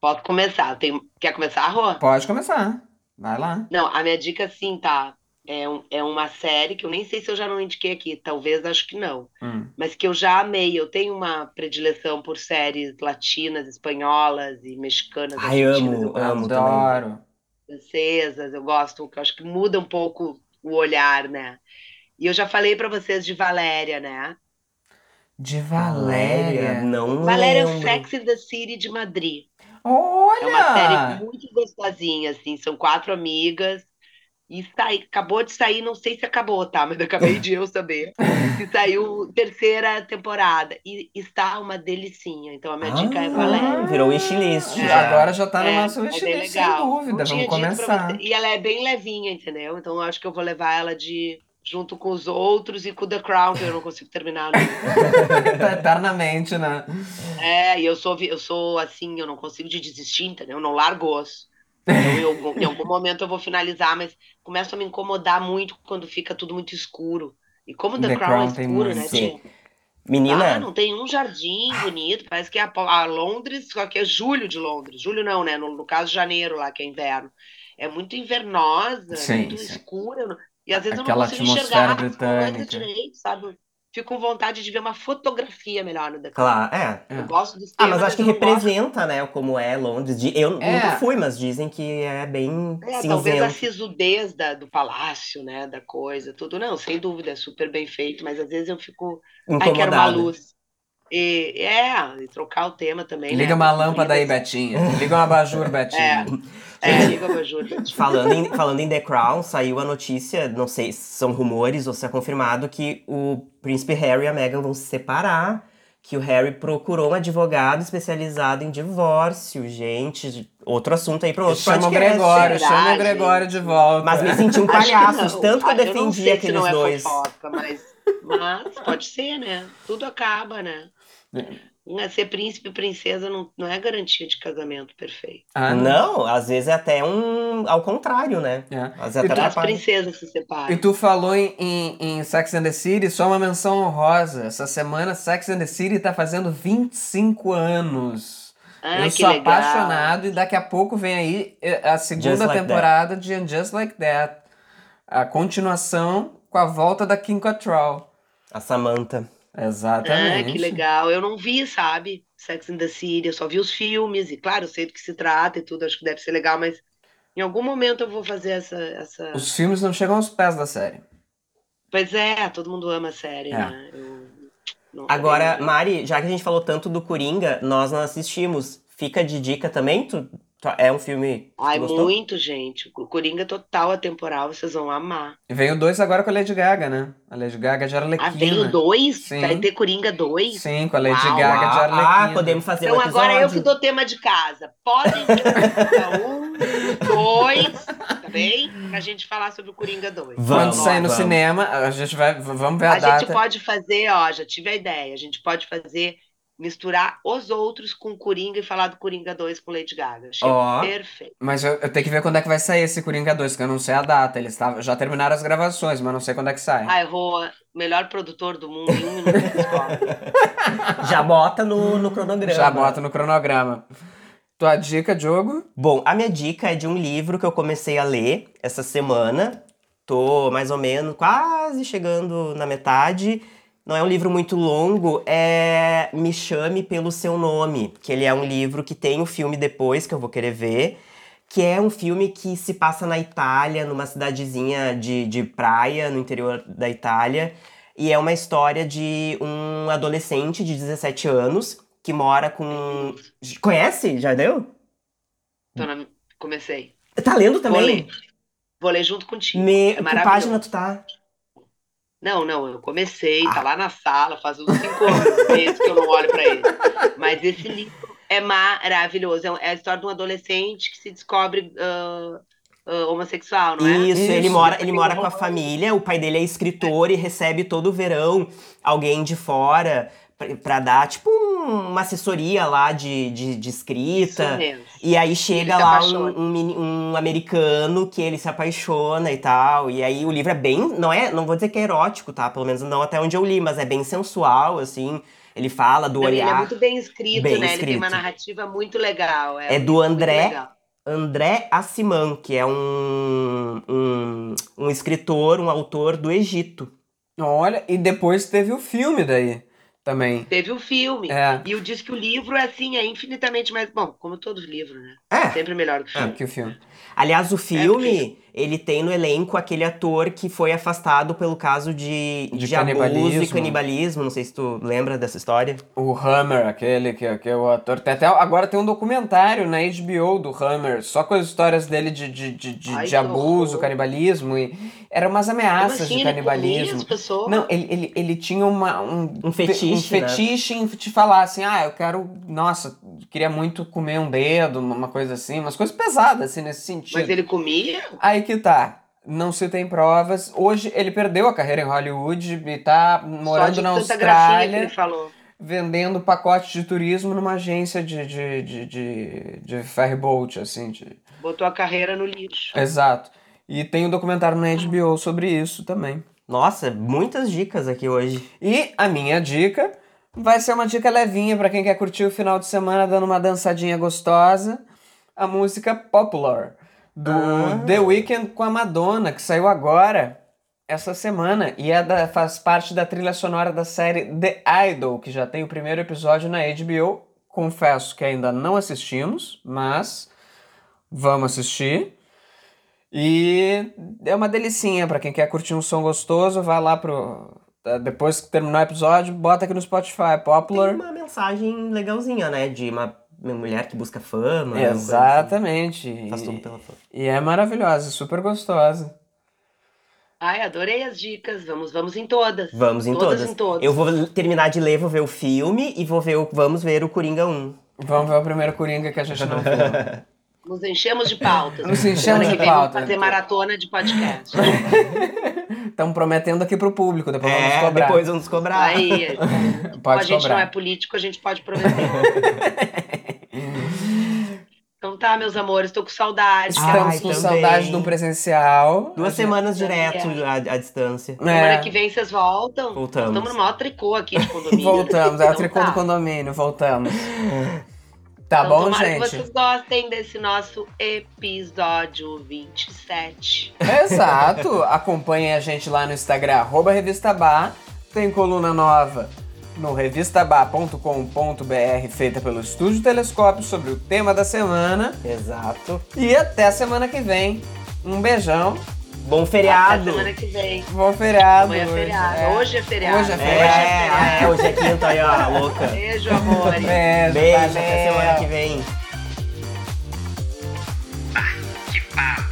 Pode começar. Tem... Quer começar, Rô? Pode começar. Vai lá. Não, a minha dica, sim, tá? É, um- é uma série que eu nem sei se eu já não indiquei aqui, talvez acho que não, Hum. mas que eu já amei. Eu tenho uma predileção por séries latinas, espanholas e mexicanas, Ai, amo, eu amo. Adoro. francesas, eu gosto, que eu acho que muda um pouco o olhar, né? E eu já falei pra vocês de Valéria, né? De Valéria, não Valéria é o lembro. Sex and the City de Madrid. Olha! É uma série muito gostosinha, assim. São quatro amigas. E sai, acabou de sair, não sei se acabou, tá? Mas acabei de eu saber. Que saiu terceira temporada. E está uma delicinha. Então a minha dica é Ah, Valéria. Virou wishlist. É. já. Agora já tá no É, nosso é wishlist, sem legal. dúvida. Vamos começar. E ela é bem levinha, entendeu? Então eu acho que eu vou levar ela de junto com os outros e com The Crown, que eu não consigo terminar. nunca. Eternamente, né? É, e eu sou, eu sou assim, eu não consigo de desistir, entendeu? Eu não largo osso. Então, eu- em algum momento eu vou finalizar, mas começa a me incomodar muito quando fica tudo muito escuro. E como The, The Crown, Crown é tem escuro, muito. né, Sim. Menina, Ah, não tem um jardim bonito, parece que é a, a Londres, só que é julho de Londres. Julho não, né? No, no caso, janeiro lá, que é inverno. É muito invernosa, Sim, muito sim. escura. E às vezes Aquela eu não consigo atmosfera enxergar britânica. direito, sabe? Fico com vontade de ver uma fotografia melhor no The claro, é. Eu gosto dos Ah, mas acho que não gosto representa, né, como é Londres. De- Eu É. nunca fui, mas dizem que é bem É, talvez a cinzento. sisudez da, do palácio, né, da coisa, tudo. Não, sem dúvida, é super bem feito, mas às vezes eu fico, ai, quero uma luz. E, é, e trocar o tema também, Liga né? uma lâmpada aí, Betinha. Liga um abajur, Betinha. É, ajuda. Falando em, falando em The Crown, saiu a notícia, não sei se são rumores ou se é confirmado, que o príncipe Harry e a Meghan vão se separar. Que o Harry procurou um advogado especializado em divórcio, gente. Outro assunto aí para outro Chama o. Gregório, chama o Gregório de volta. Mas me senti um palhaço, tanto que eu sei se aqueles não é dois. fofoca, mas, mas pode ser, né? Tudo acaba, né? É, Ser príncipe e princesa não, não é garantia de casamento perfeito. Ah, Não, às vezes é até um. ao contrário, né? É. Às vezes E até tu- As princesas se E separam. tu falou em, em, em Sex and the City, só uma menção honrosa. Essa semana Sex and the City tá fazendo 25 anos. Ah, Eu sou legal. apaixonado e daqui a pouco vem aí eh, a segunda Like temporada de And Just Like That. A continuação com a volta da Kim Cattrall. A Samantha. Exatamente. que legal. Eu não vi, sabe? Sex and the City, eu só vi os filmes, e claro, eu sei do que se trata e tudo, acho que deve ser legal, mas em algum momento eu vou fazer essa. essa... Os filmes não chegam aos pés da série. Pois é, todo mundo ama a série, É. né? Eu Agora, Mari, já que a gente falou tanto do Coringa, nós não assistimos. Fica de dica também? Tu- é um filme Ai, gostou? muito, gente. O Coringa total atemporal, vocês vão amar. E veio dois agora com a Lady Gaga, né? A Lady Gaga de Arlequina. Ah, veio dois? Sim. Vai ter Coringa dois? Sim, com a Lady Uau. Gaga de Arlequina. Ah, podemos fazer Então um episódio. agora eu que dou tema de casa. Podem um, dois, tá bem? Pra gente falar sobre o Coringa 2. Quando Vamos, sair no vamos. cinema, a gente vai. Vamos ver a, A data. gente pode fazer, ó, já tive a ideia. A gente pode fazer, misturar os outros com o Coringa e falar do Coringa 2 com Lady Gaga. Achei Ó. perfeito. Mas eu, eu tenho que ver quando é que vai sair esse Coringa 2, que eu não sei a data. Eles tavam- já terminaram as gravações, mas não sei quando é que sai. Ai, Rô, melhor produtor do mundo, em um minuto. Já bota no, no cronograma. já bota no cronograma. Tua dica, Diogo? Bom, a minha dica é de um livro que eu comecei a ler essa semana. Tô mais ou menos quase chegando na metade. Não é um livro muito longo, é Me Chame Pelo Seu Nome, que ele é um livro que tem o filme depois, que eu vou querer ver, que é um filme que se passa na Itália, numa cidadezinha de, de praia, no interior da Itália, e é uma história de um adolescente de 17 anos que mora com... Conhece? Já deu? Tô na- Comecei. Tá lendo Vou também? ler. Vou ler junto contigo. Me... É que página tu tá? Não, não, eu comecei, Ah. tá lá na sala, faz uns cinco anos meses que eu não olho pra ele. Mas esse livro é maravilhoso. É um- é a história de um adolescente que se descobre ah, homossexual, não é? Isso, ele Isso. mora, ele mora com a família, o pai dele é escritor e recebe todo verão alguém de fora pra- pra dar, tipo, um- uma assessoria lá de, de, de Isso escrita. mesmo. E aí chega lá um, um, um americano que ele se apaixona e tal. E aí o livro é bem. Não é. Não vou dizer que é erótico, tá? Pelo menos não até onde eu li, mas é bem sensual, assim. Ele fala do Não, Ele é olhar. muito bem escrito, Bem né? Ele tem uma escrito. narrativa muito legal. É um do André. André Assiman, que é um, um, um escritor, um autor do Egito. Olha, e depois teve o filme daí também. Teve o filme. É, E eu disse que o livro é assim, é infinitamente mais. Bom, como todos os livros, né? É. Sempre melhor que o filme. que o filme. Aliás, o filme, porque- ele tem no elenco aquele ator que foi afastado pelo caso de, De de, abuso e canibalismo. Não sei se tu lembra dessa história. O Hammer, aquele que, que é o ator. Tem até, agora tem um documentário na HBO do Hammer, só com as histórias dele de, de, de, de, Ai, de abuso, horror. canibalismo. E eram umas ameaças assim? de Ele canibalismo. pessoas? Não, ele, ele, ele tinha uma, um, Um fetiche, um fetiche em te falar assim, ah, eu quero, nossa, queria muito comer um dedo, uma uma coisa assim, umas coisas pesadas, assim, nesse sentido. Mas ele comia? Aí que tá. Não se tem provas. Hoje ele perdeu a carreira em Hollywood e tá Só morando de na Austrália, ele falou. vendendo pacote de turismo numa agência de, de, de, de, de ferryboat, assim. De... Botou a carreira no lixo. Exato. E tem um documentário na HBO sobre isso também. Nossa, muitas dicas aqui hoje. E a minha dica vai ser uma dica levinha pra quem quer curtir o final de semana dando uma dançadinha gostosa. A música Popular do Ah. The Weeknd com a Madonna, que saiu agora essa semana e é da, faz parte da trilha sonora da série The Idol, que já tem o primeiro episódio na HBO. Confesso que ainda não assistimos, mas vamos assistir. E é uma delicinha pra quem quer curtir um som gostoso, vai lá pro tá, depois que terminar o episódio, bota aqui no Spotify, Tem Popular. uma mensagem legalzinha, né? De uma, uma mulher que busca fama. assim. Exatamente. Faz E- tudo pela fama. E é maravilhosa, super gostosa. Ai, adorei as dicas. Vamos, vamos em todas. Vamos em todas. todas. em todas. Eu vou terminar de ler, vou ver o filme e vou ver o, vamos ver o Coringa 1. Vamos ver o primeiro Coringa que a gente não viu. Nos enchemos de pautas. Nos enchemos de que vem pauta. Vamos fazer maratona de podcast. Estão prometendo aqui pro público, depois vamos É, cobrar. depois vamos cobrar. Aí, como Pode a gente cobrar. não é político, a gente pode prometer. então tá, meus amores, tô com saudade. Ai, Estamos com também. saudade de um presencial. Duas A semanas também direto à, à distância. gente- Semana É, que vem vocês voltam. Voltamos. Estamos no maior tricô aqui de condomínio. voltamos, é o Então tricô tá. do condomínio, voltamos. Tá Então, bom, gente? que vocês gostem desse nosso episódio 27. Exato. Acompanhem a gente lá no Instagram, arroba Revista Bar. Tem coluna nova no revistabá.com.br feita pelo Estúdio Telescópio sobre o tema da semana. Exato. E até a semana que vem. Um beijão. Bom feriado. Até semana que vem. Bom feriado. Amanhã é feriado. É. Hoje é feriado. Hoje é, é feriado. É, hoje é quinta aí, ó, louca. Beijo, amor. Beijo, Beijo até semana que vem. Ah, que papo.